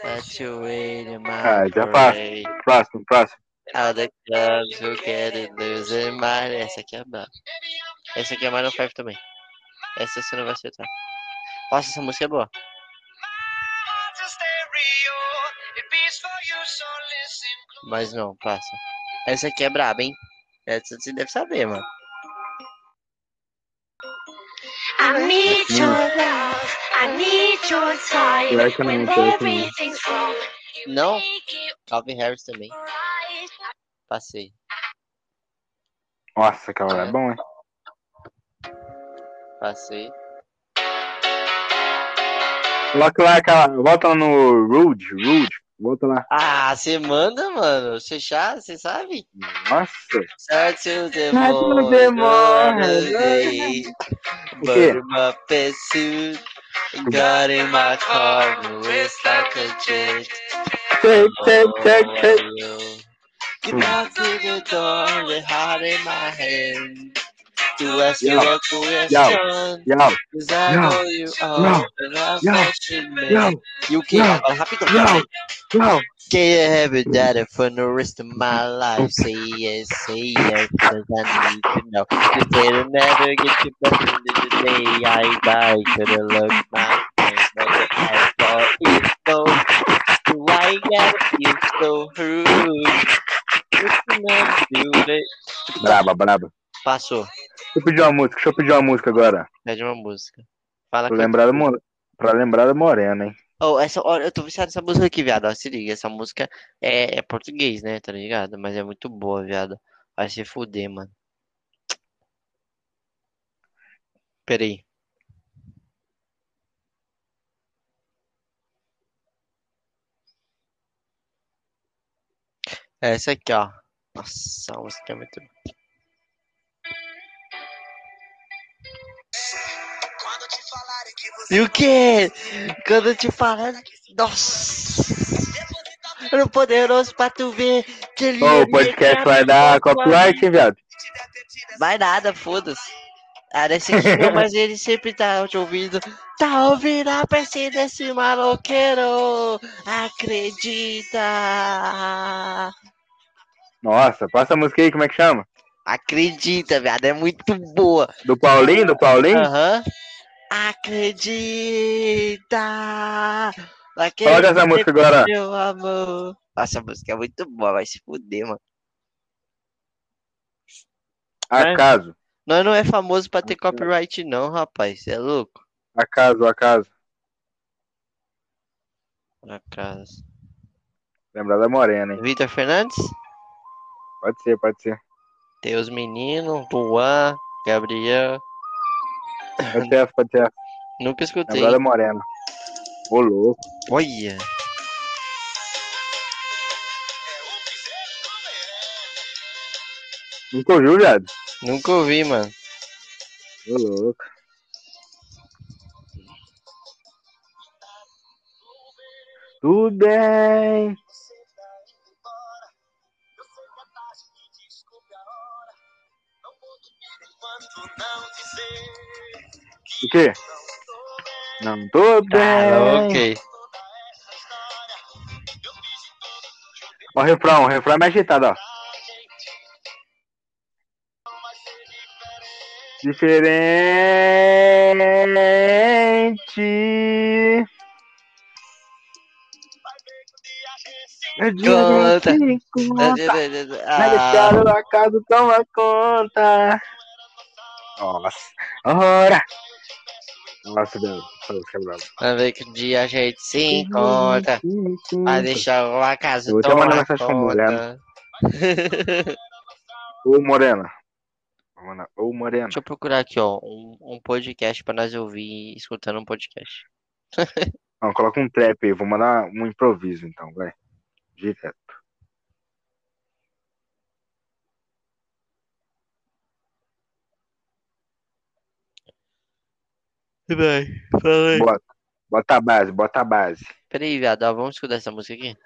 Let you wait in my Ah, já passa. parade. Próximo, próximo. All the clubs who get it mind. Essa aqui é brava. Essa aqui é Maroon 5 também. Essa você não vai acertar. Nossa, essa música é boa. Mas não, passa. Essa aqui é braba, hein? Essa você deve saber, mano. I need your love, I need your time. Pior que eu não When sei não. everything's wrong, you Não? make it Calvin Harris também. Passei. Nossa, aquela é bom, hein? Passei. Coloca lá aquela. Volta lá no Rude, Rude. Volta lá. Ah, você manda, mano. Você já, você sabe? Nossa. Morning, the morning. holiday, O? Burn my pursuit, got in my car, it's like a jet. Check, check, oh, check, check. Get back to the door, the heart in my hand. To ask you Yo. a question, Yo, cause I Yo. know you are, and I'm Yo. watching me. yo, You can't, agora rápido, Yo. cara. yo. Can you have it that for the rest of my life? Say yes, say yes, cause I need to know. You say to never get you back into the day I die. Could've looked Why you so rude? Braba, braba. Passou. Deixa eu pedir uma música, deixa eu pedir uma música agora. Pede uma música. Fala Pra lembrar da, Mo- pra lembrar da Morena, hein? Oh, essa, olha, eu tô viciado nessa música aqui, viado. Ó, se liga, essa música é, é português, né? Tá ligado? Mas é muito boa, viado. Vai se fuder, mano. Pera É essa aqui, ó. Nossa, a música é muito. Que E o quê? Quando eu te falar. Nossa! Era poderoso pra tu ver que ele. Ô, o podcast vai dar copyright, hein, viado? essa Vai nada, foda-se. Ah, desse aqui não, mas ele sempre tá te ouvindo. Tá ouvindo a PC desse maloqueiro? Acredita! Nossa, passa a música aí, como é que chama? Acredita, viado, é muito boa. Do Paulinho, do Paulinho? Aham. Acredita! Coloca essa música agora. Meu amor. Nossa, a música é muito boa, vai se fuder, mano. Acaso, Nós não é famoso pra ter copyright, não, rapaz. Cê é louco? acaso, acaso. Acaso. Lembrar da Morena, hein? Vitor Fernandes? Pode ser, pode ser. Tem os meninos, Juan, Gabriel. Pode ser, pode ser. Nunca escutei. Lembrar da Morena. Ô, louco. Olha. Nunca ouviu, viado? Nunca ouvi, mano. Ô, louco. Tudo bem. O quê? Não tô bem. Ah, ok. Ó, o refrão, o refrão é mais agitado, ó. Diferente. É dia Conta. de conta. Ah, o acaso toma conta. Nossa. Ora. Nossa, Deus. Vai ver que um dia a gente se encontra. Vai deixar o acaso Eu vou até tomar mandar mensagem pra conta. Ô, Morena. Ô, Morena. Deixa eu procurar aqui, ó, um, um podcast pra nós ouvir escutando um podcast. Não, coloca um trap aí. Vou mandar um improviso, então, vai. Direto. Vai, fala aí. Bota. Bota a base, bota a base. Peraí, viado, ó, vamos escutar essa música aqui?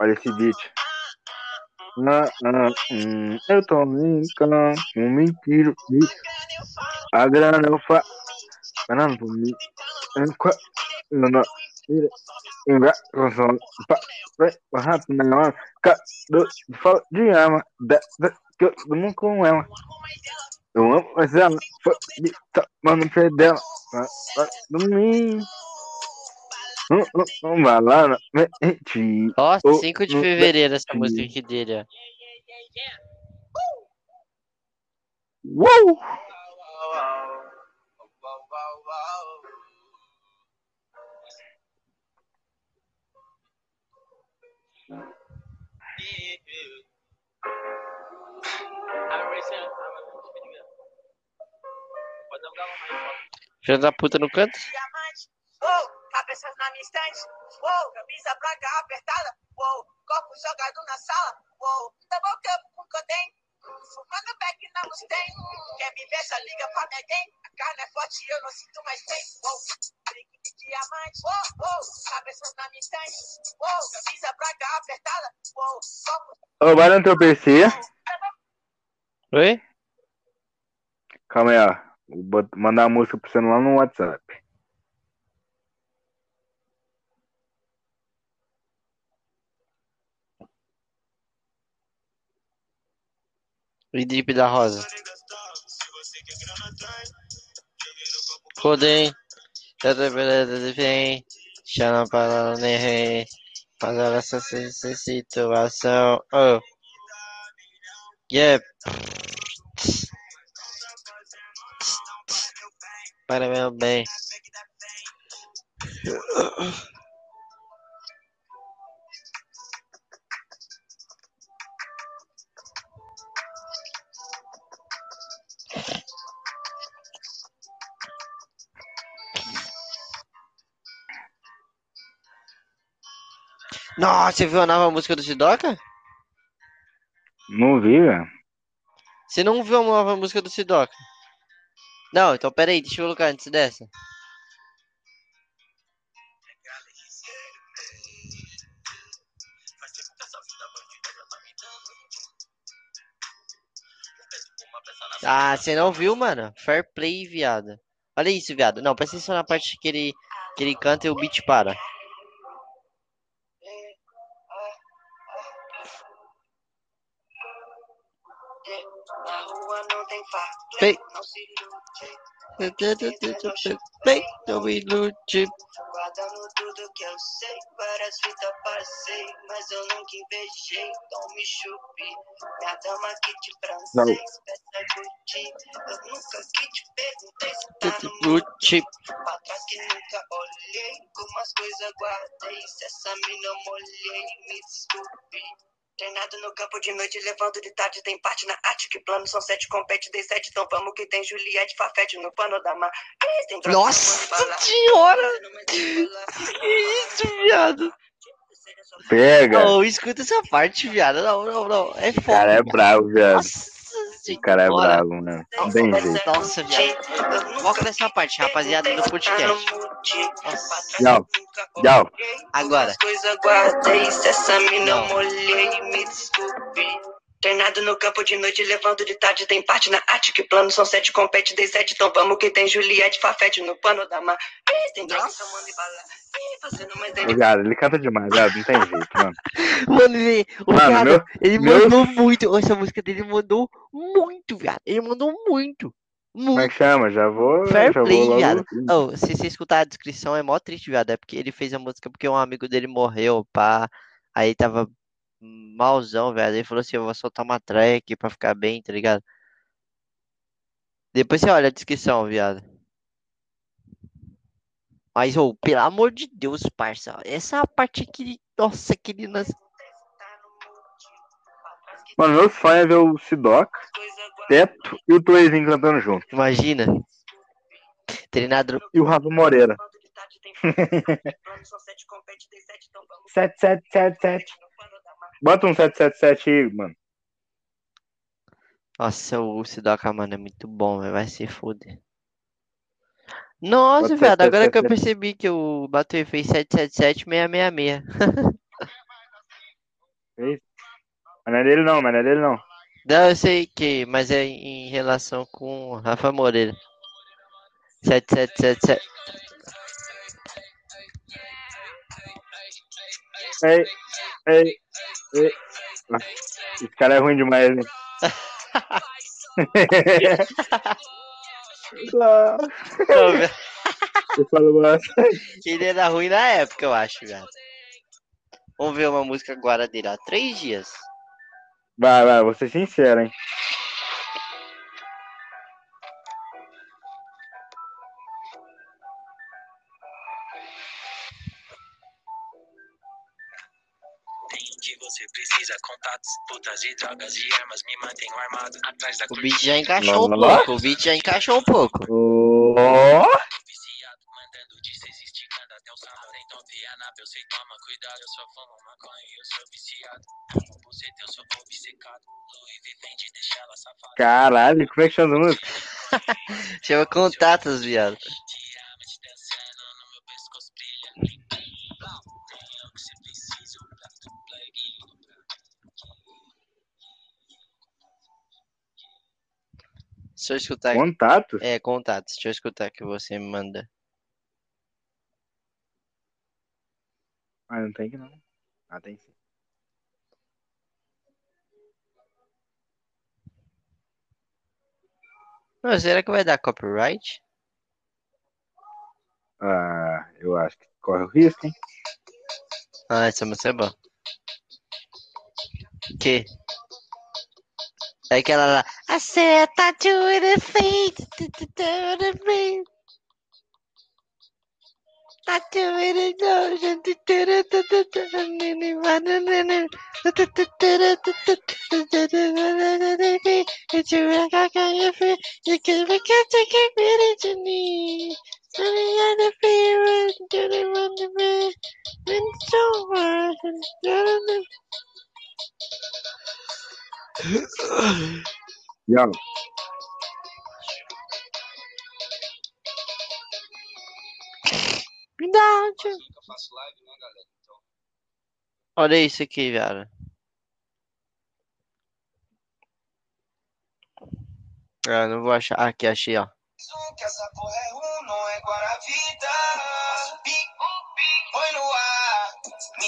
Olha esse beat. Ah, ah, hum, eu tô brincando, um mentira. A grana eu faço. Grana por mim. Eu vai rápido na hora. Fala de arma. eu não com ela. Eu amo, mas ela foi me tomando pé dela. Vai dormir. Hum, hum, hum, vai lá na mente. Nossa, Ô, 5 de não- fevereiro essa música aqui dele, ó. Uou! Pode Filho da puta no canto. diamante. Uou, cabeças na minha estante. Uou, camisa branca apertada. Uou, copo jogado na sala. Uou, double cup com codeine. Fumando back na Mustang. Quer me ver, já liga pra minha gang. A carne é forte, eu não sinto mais tem. Uou, brinco de diamante. Uou, uou, cabeças na minha estante. Uou, camisa branca apertada. Uou, copo no teu PC. Oi? Calma aí, ó. Mandar a música você lá no WhatsApp. O drip da rosa. Codem. Vem. Chama para o Nerrei. Fazer essa situação. Oh. Yeah. Para meu bem. Nossa, você viu a nova música do Sidoca? Não vi, velho. Você não viu a nova música do Sidoca? Não, então peraí, deixa eu colocar antes dessa. Ah, você não viu, mano? Fair play, viado. Olha isso, viado. Não, presta atenção na parte que ele, que ele canta e o beat para. Ilude. Me lute. Guardando tudo que eu sei, várias fitas passei, mas eu nunca invejei, então me chupe. Minha dama que te francês, peça Gucci. Eu nunca que te perguntei se tá no. Lute. Pra trás que nunca olhei, algumas coisas guardei. Se essa mina eu molhei, me desculpe. Treinado no campo de noite, levando de tarde, tem parte na arte que plano são sete, compete, dei sete, então vamos que tem Juliette, Fafete no pano da mar. Tem Nossa senhora! Embalar. Que isso, viado? Pega. Não, escuta essa parte, viado. Não, não, não. É O foda. cara é bravo, viado. Nossa O cara é senhora. bravo. Não tem jeito. Nossa, viado. Foca nessa parte, rapaziada do podcast. Tchau. Tchau. Agora. Não. molhei, me desculpe. Treinado no campo de noite, levando de tarde, tem parte na arte que plano são sete, compete, dei sete, então vamos que tem Juliette, Fafete no pano da mar. Tem droga, tomando e bala. Ele canta demais, viado. Não tem jeito, mano. Mano, ele, o Mano, viado, meu- ele meu- mandou muito. Essa música dele mandou muito, viado. Ele mandou muito. Como é Muito. que chama? Já vou. Fair já play, vou viado. Oh, se você escutar a descrição, é mó triste, viado. É porque ele fez a música porque um amigo dele morreu, pá. Aí tava malzão, velho. Ele falou assim: eu vou soltar uma track pra ficar bem, tá ligado? Depois você olha a descrição, viado. Mas, ô, pelo amor de Deus, parça. Essa parte que ele. Nossa, que ele. Mano, meu sonho é ver o Sidoc, Teto e o Toezinho cantando junto. Imagina. Treinado. E o Rafa Moreira. 777. Bota um 777 aí, mano. Nossa, o Sidoca, mano, é muito bom, velho. Vai se fuder. Nossa, viado, agora que eu 777. percebi que o Batuê fez 777-666. Mas não é dele não, mas não é dele não. Não, eu sei que, mas é em relação com Rafa Moreira. 7777. Ei, ei, ei. Ah, Esse cara é ruim demais, velho, eu falo bastante. Ele era ruim na época, eu acho, viado. Vamos ver uma música agora dele, ó. Três dias. Vai, vai, vou ser sincero, hein? você precisa contatos, putas e drogas e armas me mantenham armado atrás da O beat já encaixou um pouco, o beat já encaixou um pouco. Viciado, mandando de esticando até o então sei toma cuidado, eu maconha e eu sou viciado. Eu sou obcecado. Louis deixa ela safada. Caralho, como é que chama a música? Chama contatos, viado. É o o. Deixa eu escutar. Contato? É, contatos. Deixa eu escutar que você me manda. Ah, não tem que não. Ah, tem sim. Não, será que vai dar copyright? Ah, eu acho que corre o risco, hein? Ah, essa música é boa. Que? É aquela lá. I said the face. Tattoo in the nose. It's a rock, I got your feet. You can make it to get ready to me. Sunny on the fear, do they run the man? And so much, and down Diabo. Não, tio. Eu faço live, né, galera? Então, Olha isso aqui, viado. Ah, não vou achar. Ah, aqui, achei, ó. Que essa porra é não é.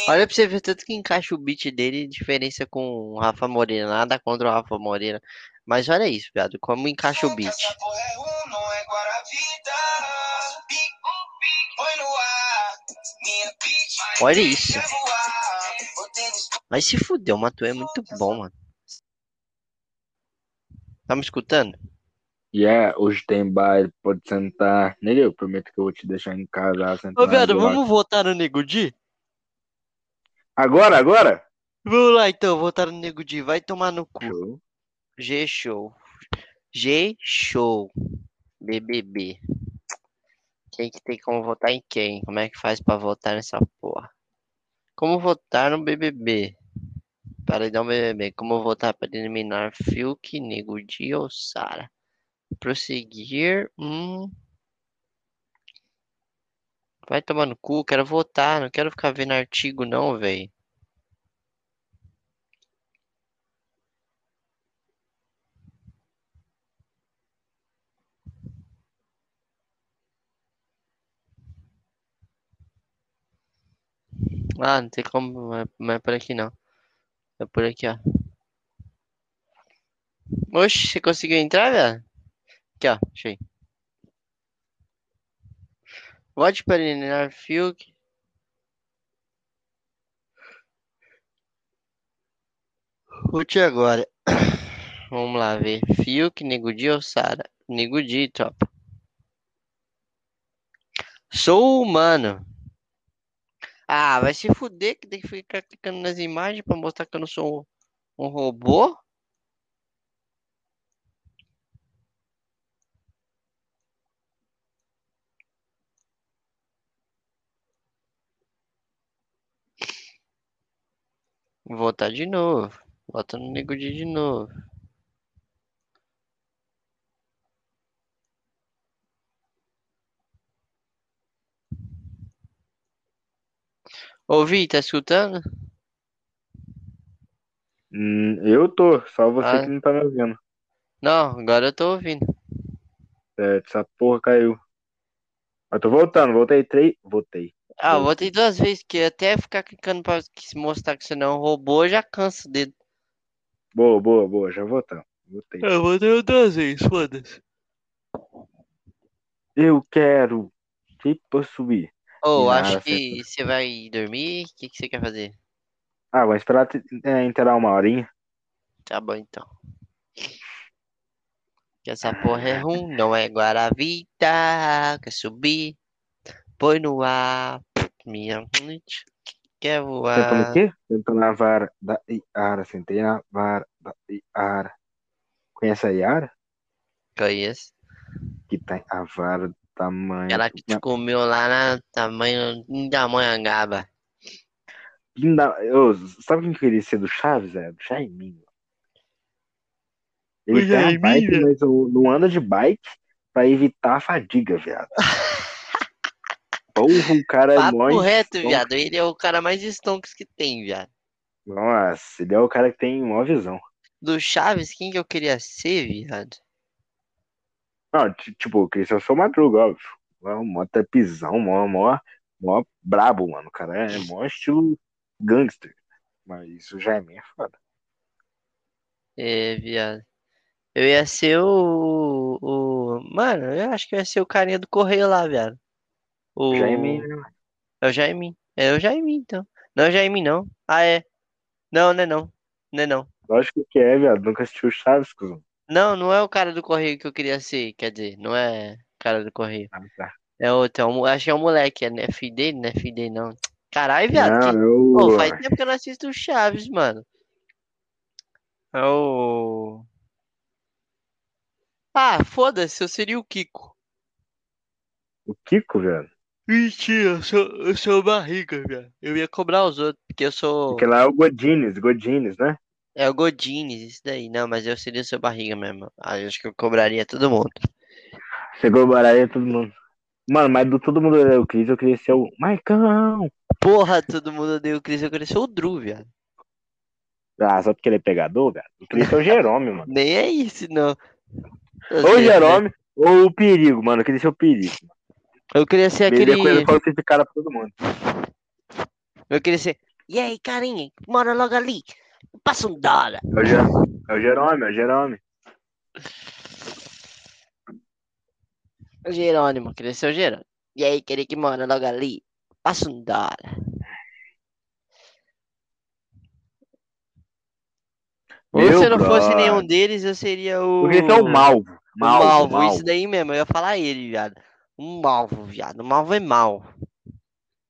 Olha pra você ver tanto que encaixa o beat dele, diferença com o Rafa Moreira. Nada contra o Rafa Moreira. Mas olha isso, viado. Como encaixa o beat. Essa porra é não é Olha isso. Mas se fudeu, o Matu é muito bom, mano. Tá me escutando? Yeah, hoje tem baile, pode sentar. Nele, eu prometo que eu vou te deixar em casa. sentar Ô, boate. vamos votar no Nego Di? Agora, agora? Vamos lá então, votar no Nego Di. Vai tomar no cu. Show. G-Show. G-Show. BBB. Quem que tem como votar em quem? Como é que faz pra votar nessa porra? Como votar no BBB? Paredão BBB. Como votar para eliminar Fiuk, Nego Di ou Sara? Prosseguir. Hum. Vai tomar no cu, quero votar, não quero ficar vendo artigo não, velho. Ah, não tem como, não é, é por aqui não. É por aqui, ó. Oxe, você conseguiu entrar, velho? Aqui, ó, achei. Vote para eliminar Fiuk. Vote agora. Vamos lá ver. Fiuk, Nego Di ou Sara? Nego Di, tropa. Sou humano. Ah, vai se fuder que tem que ficar clicando nas imagens pra mostrar que eu não sou um, um robô? Vou Votar de novo. Vota no Nego de novo. Ouvi, tá escutando? Hum, eu tô, só você Ah. que não tá me ouvindo. Não, agora eu tô ouvindo. É, essa porra caiu. Eu tô voltando, voltei três. Voltei. Ah, eu Voltei. votei duas vezes, que até ficar clicando pra se mostrar que você não é um robô, já cansa o dedo. Boa, boa, boa, já voltamos. Voltei. Eu votei duas vezes, foda-se. Eu quero te possuir. Ô, Nada, acho que você vai dormir. O que, que você quer fazer? Ah, vou esperar é, inteirar uma horinha. Tá bom, então. Que essa porra é ruim, não é Guaravita. Quer subir? Põe no ar. Minha noite. Quer Sentando o voar? quê? Sentando na vara da Iara. Sentei na vara da Iara. Conhece a Iara? Conheço. Que tem a vara Tamanho. Aquela que te comeu lá na tamanho da manhangaba. Pinda- Eu, sabe quem queria ser do Chaves? É do Jaiminho. Ele tem bike, mas não anda de bike pra evitar a fadiga, viado. Porra, o cara é mó Papo reto, stonks. viado. Ele é o cara mais stonks que tem, viado. Nossa, ele é o cara que tem mó visão. Do Chaves, quem que eu queria ser, viado? Não, ti- tipo, eu queria ser o seu Madruga, óbvio. É um mó trapizão, mó, mó, mó brabo, mano. O cara é mó estilo gangster. Mas o Jaiminho é foda. É, viado. Eu ia ser o, o. Mano, eu acho que eu ia ser o carinha do correio lá, viado. O. O Jaiminho, né? É o Jaimin. É o Jaimin, então. Não é o Jaimin, não. Ah, é. Não, não é não. Não é não. Lógico que é, viado. Nunca assistiu Chaves, cuzão. Não, não é o cara do correio que eu queria ser. Quer dizer, não é o cara do correio. Ah, tá. É outro. É um, acho que é um moleque. É, não é filho dele? Não é filho dele, não. Caralho, viado. Não, eu... Pô, faz tempo que eu não assisto o Chaves, mano. É o. Ah, foda-se, eu seria o Kiko. O Kiko, velho. Mentira, eu sou, eu sou barriga, velho. Eu ia cobrar os outros, porque eu sou. Porque lá é o Godines, Godines, né? É o Godines, isso daí. Não, mas eu seria o seu barriga mesmo. Ah, eu acho que eu cobraria todo mundo. O baralho todo mundo. Mano, mas do todo mundo eu quis, eu queria ser o Maicão. Porra, todo mundo odeia o Chris, eu queria ser o Drew, viado. Ah, só porque ele é pegador, velho. Eu queria ser o Jerome, mano. Nem é isso, não. Eu Ou o né? Jerome, ou o Perigo, mano. Eu queria ser o Perigo. Eu queria ser aquele. coisa falsificada pra todo mundo. Eu queria ser. E aí, carinha, mora logo ali. Passa um dólar. É o, Jer... é o Jerome, é o Jerome. O Jerônimo, queria ser o Jerônimo. E aí, queria que mora logo ali. Passa um dólar. Ou Meu se eu não fosse brother. nenhum deles, eu seria o. Eu queria ser o Malvo. O Malvo, Malvo, Malvo. isso daí mesmo, eu ia falar ele, viado. Um Malvo, viado. O Malvo é mal.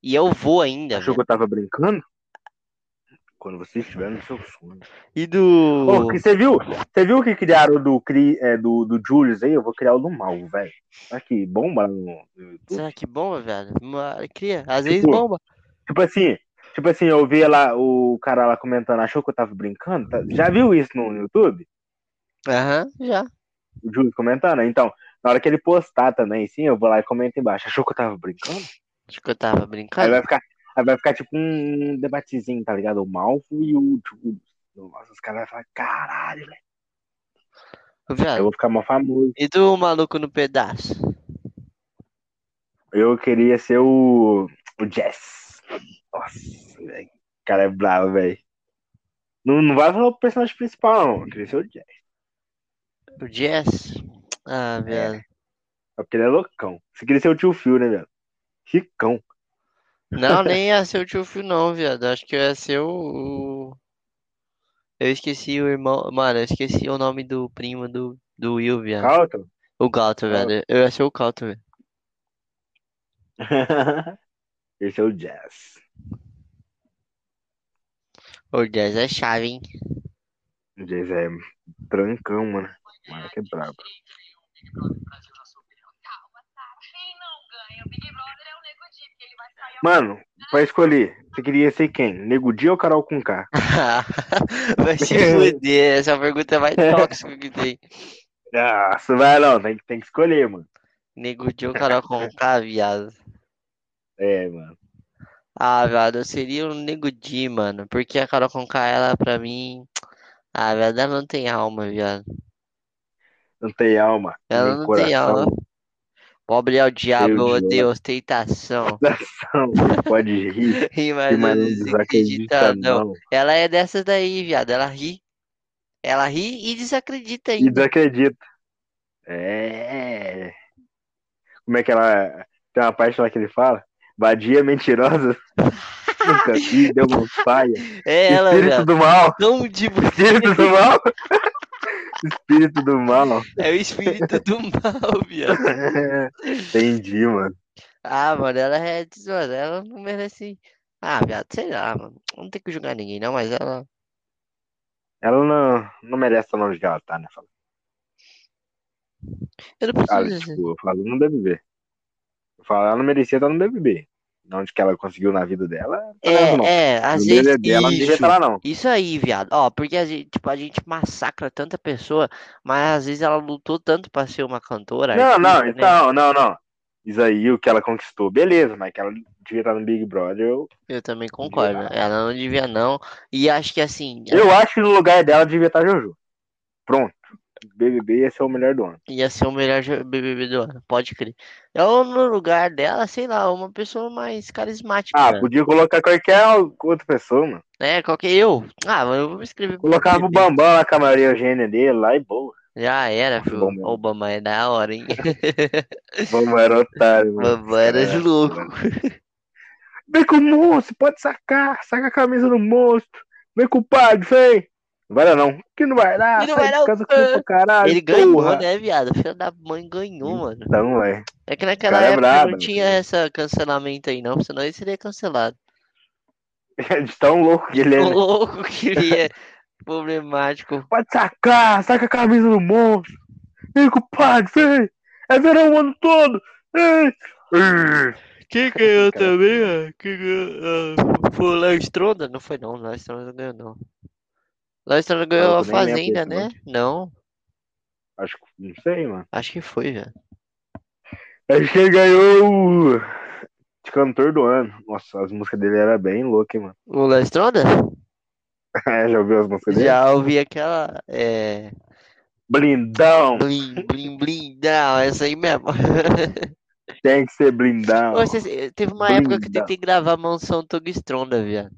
E eu vou ainda, Achou viado. que eu tava brincando? Quando você estiver no seu sonho. E do. Ô, você viu? Você viu que criaram do, é, do, do Julius aí? Eu vou criar o do Malvo, velho. Olha que bomba no, YouTube. Será que bomba, velho? Cria, às vezes Tipo, bomba. Tipo assim, tipo assim, eu vi lá o cara lá comentando, achou que eu tava brincando? Tá- Já viu isso no YouTube? Aham, já. O Júlio comentando? Então, na hora que ele postar também, sim, eu vou lá e comento embaixo. Achou que eu tava brincando? Acho que eu tava Aí brincando. vai ficar, aí vai ficar tipo um debatezinho, tá ligado? O Malfo e o Júlio. Nossa, os caras vão falar, caralho, velho. Eu Viado. vou ficar mó famoso. E do maluco no pedaço? Eu queria ser o, o Jess. Nossa, velho. O cara é bravo, velho. Não, não vai falar o personagem principal, não. Eu queria ser o Jess. O Jess? Ah, viado. É porque ele é loucão. Você queria ser o tio Phil, né, velho? Ricão. Não, nem ia ser o tio Phil, não, viado. Acho que ia ser o. o- Eu esqueci o irmão. Mano, eu esqueci o nome do primo do, do Will, viado. Calton? O Galto, velho. Eu ia ser o Galto, velho. Esse é o Jazz. O Jazz é chave, hein? O Jazz é trancão, mano. Mano, que é brabo. Quem não ganha o Big Brother é vai Mano, pra escolher, você queria ser quem? Nego Di ou Carol com K? Vai se fuder. Essa pergunta é mais tóxica que tem. Nossa, vai não, tem, que- tem que escolher, mano. Nego de o Carol com K, viado. É, mano. Ah, viado, eu seria um Nego Di, mano. Porque a Carol com K, ela pra mim. Ah, viado, ela não tem alma, viado. Não tem alma. Ela não coração. tem alma. Pobre é o diabo, eu odeio ostentação. Pode rir, Ri, que mas não não desacredita, não. não. Ela é dessas daí, viado. Ela ri. Ela ri e desacredita E ainda. desacredita. É. Como é que ela. Tem uma parte lá que ele fala? Vadia mentirosa. Nunca vi, deu uma paia. É ela, Espírito do mal. Tão de Espírito do mal. Espírito do mal. É o espírito do mal, viado. Entendi, mano. Ah, mano, ela é tesoura, ela não merece. Ah, viado, sei lá, mano. Não tem que julgar ninguém, não, mas ela. Ela não, não merece estar longe de ela, tá, né? Fala. Eu não Ah, preciso. tipo, eu falo, não deve ver. Fala, ela não merecia estar no BBB. Onde que ela conseguiu na vida dela, tá nessa, não. É, é, às No vezes. BBB ela não devia Isso, estar lá, não. isso aí, viado. Ó, porque a gente, tipo, a gente massacra tanta pessoa, mas às vezes ela lutou tanto pra ser uma cantora. Não, não, artista, né? então, não, não. Isso aí, o que ela conquistou, beleza, mas que ela devia estar no Big Brother, eu, Eu também concordo. Ela não devia, não. E acho que assim, eu acho que no lugar dela devia estar Jojo. Pronto. BBB ia ser o melhor do ano. ia ser o melhor BBB do ano, pode crer. Eu, no lugar dela, sei lá, uma pessoa mais carismática. Ah, né? podia colocar qualquer outra pessoa, mano. É, qualquer eu. Ah, mas eu vou me inscrever Colocava o BBB. Bambam lá com a Maria Eugênia dele lá e boa. Já era, filho. bom. O Bambam é da hora, hein? O Bambam era otário, mano. Bambam era É, louco. Vem com o monstro, pode sacar. Saca a camisa do monstro. Vem com o padre, vem. Não vai dar não. Que não vai dar. Que não vai dar, casa com caralho. Ele ganhou, porra. né, viado? Filho da mãe ganhou, mano. Então, é. É que naquela é época brabo, não né, tinha filho? essa cancelamento aí, não, senão ele seria cancelado. De tão louco que ele é. O né? louco que ele é problemático. Pode sacar, saca a camisa do monstro. Vem com o padre, vem. É verão o ano todo. Ei. Ei. Quem ganhou também, ó? Quem ganhou? ah, foi o Léo Stronda? Não foi não, o Léo Stronda não ganhou não. Léo Stronda ganhou a Fazenda, né? Não, Acho que não sei, mano. acho que foi, velho. Acho que ele ganhou o de cantor do ano. Nossa, as músicas dele eram bem loucas, mano. O Léo Stronda? É, já ouviu as músicas dele? Já ouvi aquela, é... Blindão. Blim, blim, não, essa aí mesmo. Tem que ser blindão. Ô, cê- teve uma época que eu Blindão. tentei gravar Mansão Tug Stronda, viado.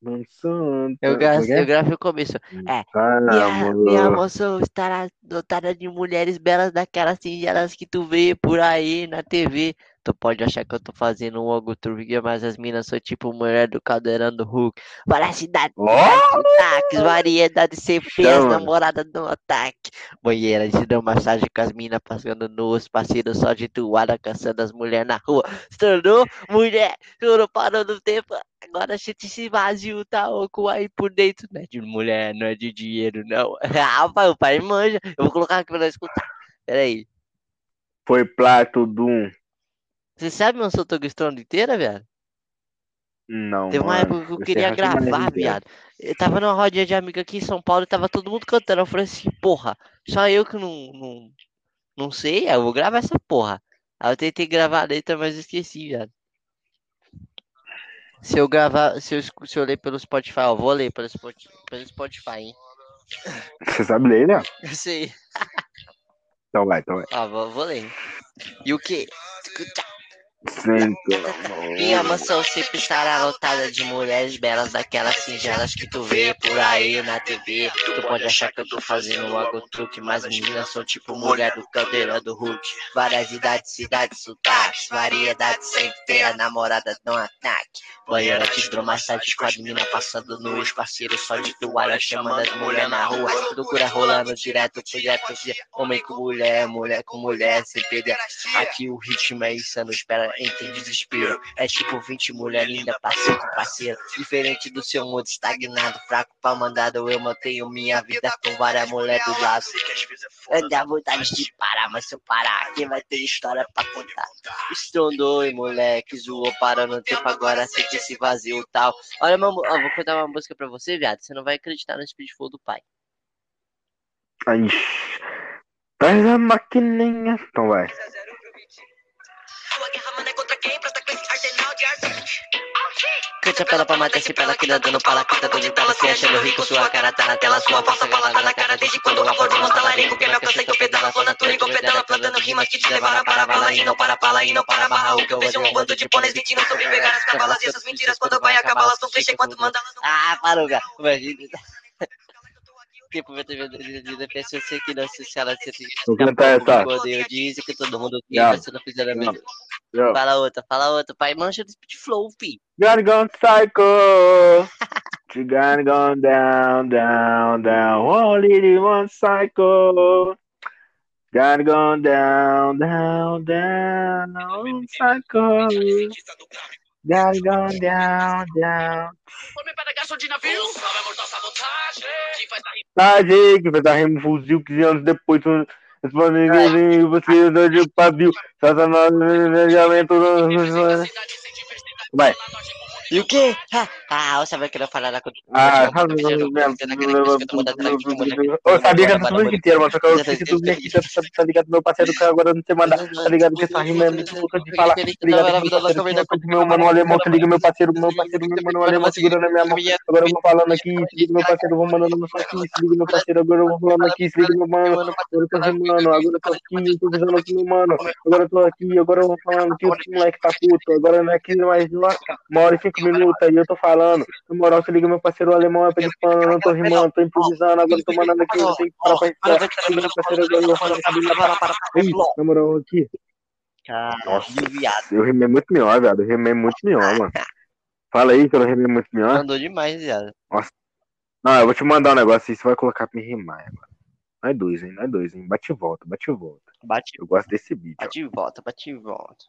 Mansão, Eu, como gra que é? eu gravei o começo. É, Ah, Minha, minha mansão estará dotada de mulheres belas daquelas singelas que tu vê por aí na TV. Tu pode achar que eu tô fazendo um algo turvia, mas as minas são tipo mulher do caldeirão do Hulk. Variedade, Ó, ataques, variedade sem Chama. namorada do ataque. Banheira de dar massagem com as minas passando nos parceiros só de toalha, caçando as mulheres na rua. Estourou, mulher, juro, parou no tempo. Agora a gente se vazio, tá oco aí por dentro. Não é de mulher, não é de dinheiro, não. Ah, pai, o pai manja. Eu vou colocar aqui pra nós escutar. Pera aí. Foi plato do um. Você sabe meu Sotogo Stronda inteira, viado? Não, Teve uma mano. época que eu queria mais gravar, viado. Eu tava numa rodinha de amigo aqui em São Paulo e tava todo mundo cantando. Eu falei assim, porra, só eu que não, não, não sei, eu vou gravar essa porra. Aí eu tentei gravar a letra, mas esqueci, viado. Se eu gravar, se eu, se eu ler pelo Spotify, ó, vou ler pelo Spotify, pelo Spotify, hein? Você sabe ler, né? Eu sei. Então vai, então vai. Ó, vou, vou ler. E o que? Minha mansão sempre estará lotada de mulheres belas, daquelas singelas que tu vê por aí na TV. Tu pode achar que eu tô fazendo algo truque, mas as meninas são tipo mulher do caldeirão do Hulk. Várias idades, cidades, sotaques, variedade sempre tem a namorada um ataque. Banheira de hidromassagem com as meninas passando nos parceiros só de toalha chamando as mulheres na rua. Loucura rolando direto, direto, direto. Homem com mulher, mulher com mulher, sem perder. Aqui o ritmo é insano, espera, entre desespero. É tipo 20 mulher linda, parceiro com parceiro. Diferente do seu mundo estagnado, fraco pra mandado. Eu mantenho minha vida com várias mulheres do lado. Eu dá vontade de parar, mas se eu parar, quem vai ter história pra contar? Estrondou e moleque, zoou, parando no tempo agora, sente esse vazio tal. Olha, ó, vou contar uma música pra você, viado. Você não vai acreditar no Speed Flow do pai. Ai, Traz a maquininha. Então vai. Cante a pela pra matar esse pela que dá dando pala, que tá dando tela, se achando rico, sua cara tá na tela, sua passa galada na cara, desde quando o amor de monta larico, que me alcança então pedala, tô na torre com pedala, plantando rimas que te levaram para a bala, e não para a bala, e não para a barra, o que eu vejo é um bando de pôneis mentindo sobre pegar as cavalas, e essas mentiras quando vai acabar, elas são clichê quanto manda elas Ah, parou, cara. Imagina. Tipo, vai ter de pessoa ser que não se ela se Vou cantar essa. odeio diz que todo mundo tem, mas se não fizer a Não. Yo. Fala outra, fala outra. Pai, mancha do Speed Flow, fi. Gotta go psycho. You gotta go down, down, down. Only one psycho. Gotta go down, down, down. Psycho. Gotta go down, down. Homem para gasolina, viu? Salve, mortal sabotagem. Que faz a Tá, gente, vai dar remo fuzil 15 anos depois respondendo que sim, você dá de pavio. Satanás, planejamento. Vai. E o quê? Ah, ah você vai querer falar lá com Ah, sabe, eu sabia que essa música inteira, mano. Só que eu esqueci tudo aqui, tá, tá- tá ligado? Meu parceiro que agora não tem mandado, tá ligado? Que essa rima é muito louca de falar, tá ligado? Meu Meu mano alemão, se liga, meu parceiro, meu parceiro, meu mano alemão segurando a minha mão. Agora eu vou falando aqui, se liga, meu parceiro, eu vou mandando som aqui, se liga, meu parceiro, agora eu vou falando aqui, se liga, meu mano. Agora eu tô rimando, agora eu tô aqui, improvisando aqui, meu mano. Agora eu tô aqui, agora eu vou falando que o moleque tá puto. Agora não é aqui mais uma, hora e cinco minutos aí eu tô falando. Na moral, se liga, meu parceiro alemão é pano, eu não tô rimando, tô improvisando, agora eu tô mandando aqui, eu tenho que parar pra respirar. Se liga, meu parceiro, agora eu na moral, aqui. Viado. Eu rimei muito melhor, viado. Eu rimei muito melhor, mano. Fala aí que eu rimei muito melhor. Mandou demais, viado. Não, eu vou te mandar um negócio aí, você vai colocar pra me rimar, mano. Não é dois, hein? Não é dois, hein? Bate e volta, bate e volta. Bate, Eu gosto desse beat, ó. bate e volta, bate e volta.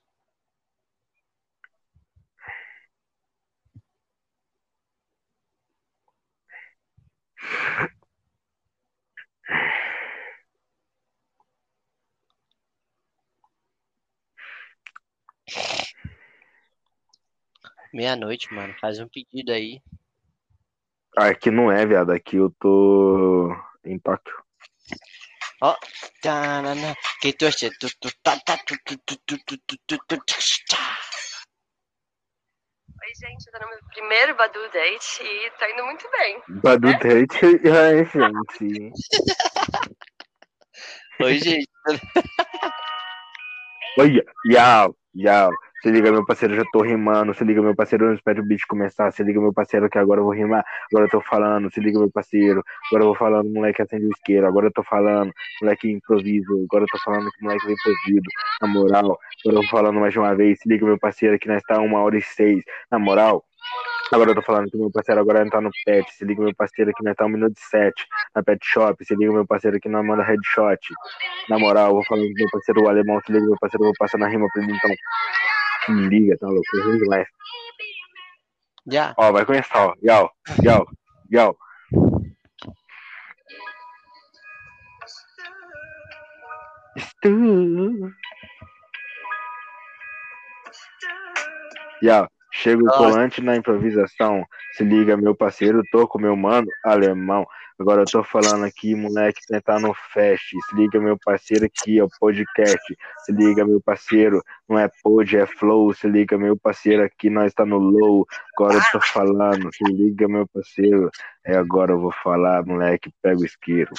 Meia-noite, mano. Faz um pedido aí. Ah, aqui não é, viado. Aqui eu tô em Tóquio. Tanana, Que. Tu, tu, tá, tá, tu, tu, tu, tu, tu, tu, tu, tu. Oi, gente, eu tô no meu primeiro Badu Date e tá indo muito bem. Badu Date, ai, gente. Oi, gente. Olha, yau, yau. Se liga, meu parceiro, já tô rimando. Se liga, meu parceiro, não espero o beat começar. Se liga, meu parceiro, que agora eu vou rimar. Agora eu tô falando. Se liga, meu parceiro. Agora eu vou falando, moleque acende o isqueiro. Agora eu tô falando, moleque improviso. Agora eu tô falando que moleque vem improviso. Na moral, agora eu vou falando mais uma vez. Se liga, meu parceiro, que nós tá uma hora e seis. Na moral. Agora eu tô falando que meu parceiro agora não tá no pet. Se liga, meu parceiro, que nós tá um minuto e sete na pet shop. Se liga, meu parceiro, que nós manda headshot. Na moral, eu vou falando que meu parceiro, o alemão. Se liga, meu parceiro, eu vou passar na rima pra ele então. Se liga, tá louco? Eu vou demais. Já. Ó, vai começar, ó. Yau, yau, yau. Stu. Yau, chega o colante na improvisação. Se liga, meu parceiro, tô com meu mano alemão. Agora eu tô falando aqui, moleque, sentar no fest. Se liga, meu parceiro, aqui é o podcast. Se liga, meu parceiro, não é pod, é flow. Se liga, meu parceiro, aqui nós tá no low. Agora eu tô falando, se liga, meu parceiro. É agora eu vou falar, moleque, pega o isqueiro.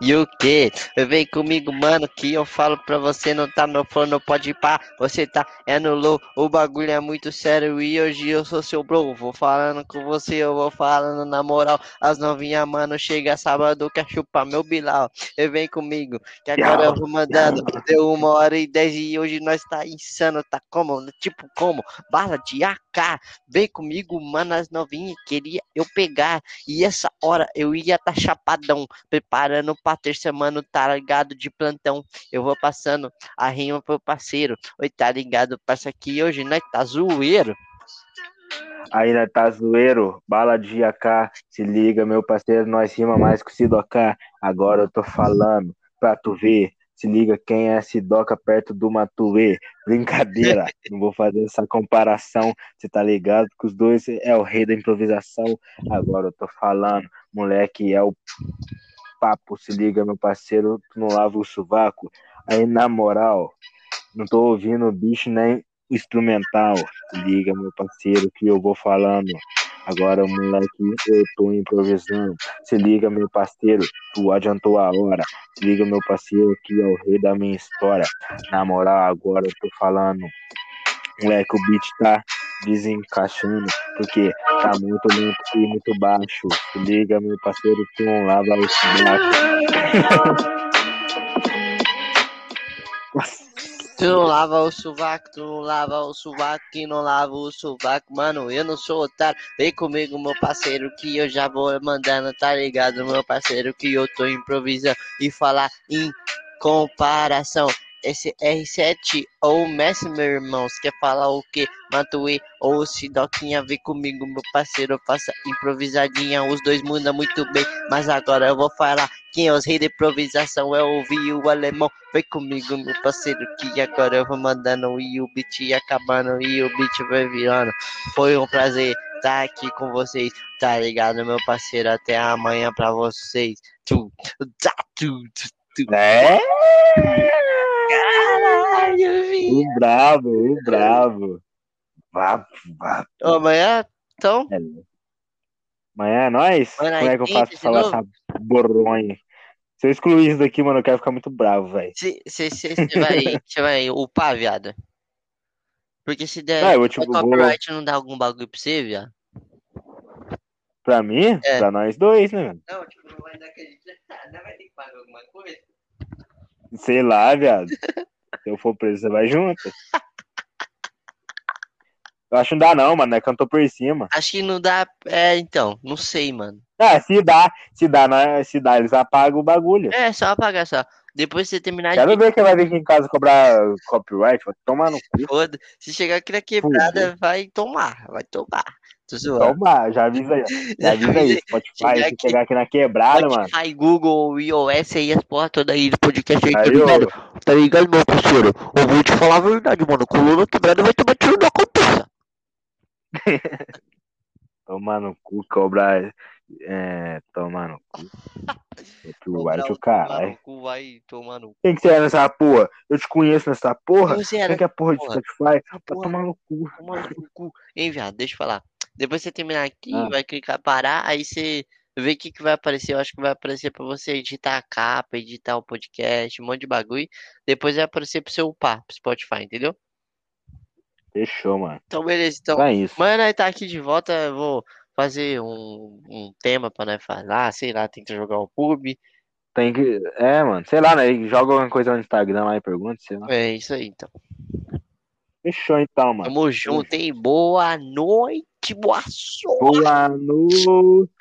E o que? Vem comigo, mano, que eu falo pra você, não tá no flow, não pode ir pá. Você tá, é no low, o bagulho é muito sério e hoje eu sou seu bro. Vou falando com você, eu vou falando na moral. As novinhas, mano, chega sábado, quer chupar meu bilau. E vem comigo, que agora eu vou mandando. Deu uma hora e dez e hoje nós tá insano, tá como? Tipo como? Bala de AK. Vem comigo, mano, as novinhas queria eu pegar. E essa hora eu ia tá chapadão, preparando pra terça, mano, tá ligado de plantão. Eu vou passando a rima pro parceiro. Oi, tá ligado? Passa aqui hoje, né? Tá zoeiro. Ainda tá zoeiro, bala de AK. Se liga, meu parceiro, nós rima mais que o Sidoca. Agora eu tô falando pra tu ver. Se liga quem é Sidoca perto do Matuê. Brincadeira, não vou fazer essa comparação. Você tá ligado que os dois é o rei da improvisação. Agora eu tô falando, moleque, é o papo. Se liga, meu parceiro, tu não lava o sovaco. Aí, na moral, não tô ouvindo bicho nem instrumental. Se liga, meu parceiro, que eu vou falando. Agora, moleque, eu tô improvisando. Se liga, meu parceiro, tu adiantou a hora. Se liga, meu parceiro, que é o rei da minha história. Na moral, agora eu tô falando. Moleque, o beat tá desencaixando, porque tá muito lento e muito baixo. Liga, meu parceiro, não lava o sovaco. Tu não lava o sovaco, tu não lava o sovaco, que não lava o sovaco, mano, eu não sou otário, vem comigo, meu parceiro, que eu já vou mandando, tá ligado, meu parceiro, que eu tô improvisando e falar em comparação. Esse R7 ou Messi, meu irmão, você quer falar o que? Matuê ou Sidoquinha, vem comigo, meu parceiro, faça improvisadinha, os dois mudam muito bem, mas agora eu vou falar quem é os reis da improvisação, é ouvir o alemão, vem comigo, meu parceiro, que agora eu vou mandando e o beat acabando e o beat vai virando, foi um prazer estar aqui com vocês, tá ligado, meu parceiro, até amanhã pra vocês, tu, tá, tu, tu, tu. É, Caralho, vi. o brabo, o brabo. Vá, vá. Ô, Amanhã, então, Amanhã é nóis? Mano, Como é que eu faço pra falar essa boronha? Se eu excluir isso daqui, mano, eu quero ficar muito bravo, velho. você vai, cê vai upar, viado? Porque se der eu vou, tipo, se der vou- copyright não dá algum bagulho pra você, viado? Pra mim? É. Pra nós dois, né, mano? Não, tipo, não vai dar aquele. Não vai ter que pagar alguma coisa. Sei lá, viado. Se eu for preso, você vai junto. Eu acho que não dá, não, mano. É tô por cima. Acho que não dá. É, então, não sei, mano. Ah, se dá, se dá, nós- se dá, eles apagam o bagulho. É, só apagar só. Depois você terminar Quero de. ver quem vai vir aqui em casa cobrar copyright. Vai tomar no cu. Foda. Se chegar aqui na quebrada, vai tomar. Vai tomar. Tô zoando. Toma, já avisa aí. Já avisa aí. Spotify, se chegar aqui na quebrada, mano. Spotify, Google, iOS aí, as porra toda aí do podcast aí, tá Aí, ligado? ô, Tá ligado, meu parceiro? Eu vou te falar a verdade, mano. Coluna quebrada vai tomar tiro na cabeça. tomar no cu, cobrar. É, tomar no cu. O caralho. cu, vai no cu. Quem que você é nessa porra? Eu te conheço nessa porra? Quem você Quem era? que é porra de porra? Spotify? Pra porra. tomar no cu. Tomar no cu. Hein, viado, deixa eu falar. Depois você terminar aqui, Ah. vai clicar parar, aí você vê o que, que vai aparecer. Eu acho que vai aparecer pra você editar a capa, editar o podcast, um monte de bagulho. Depois vai aparecer pro seu upar, pro Spotify, entendeu? Fechou, mano. Então, beleza. Então, Então é isso. Mano, nós tá aqui de volta, eu vou fazer um, um tema pra nós falar, sei lá, tenta jogar o pub. Tem que. É, mano. Sei lá, né? Joga alguma coisa no Instagram lá e pergunta, sei lá. É isso aí, então. Fechou então, mano. Tamo junto, hein? Boa noite, boa sorte. Boa noite.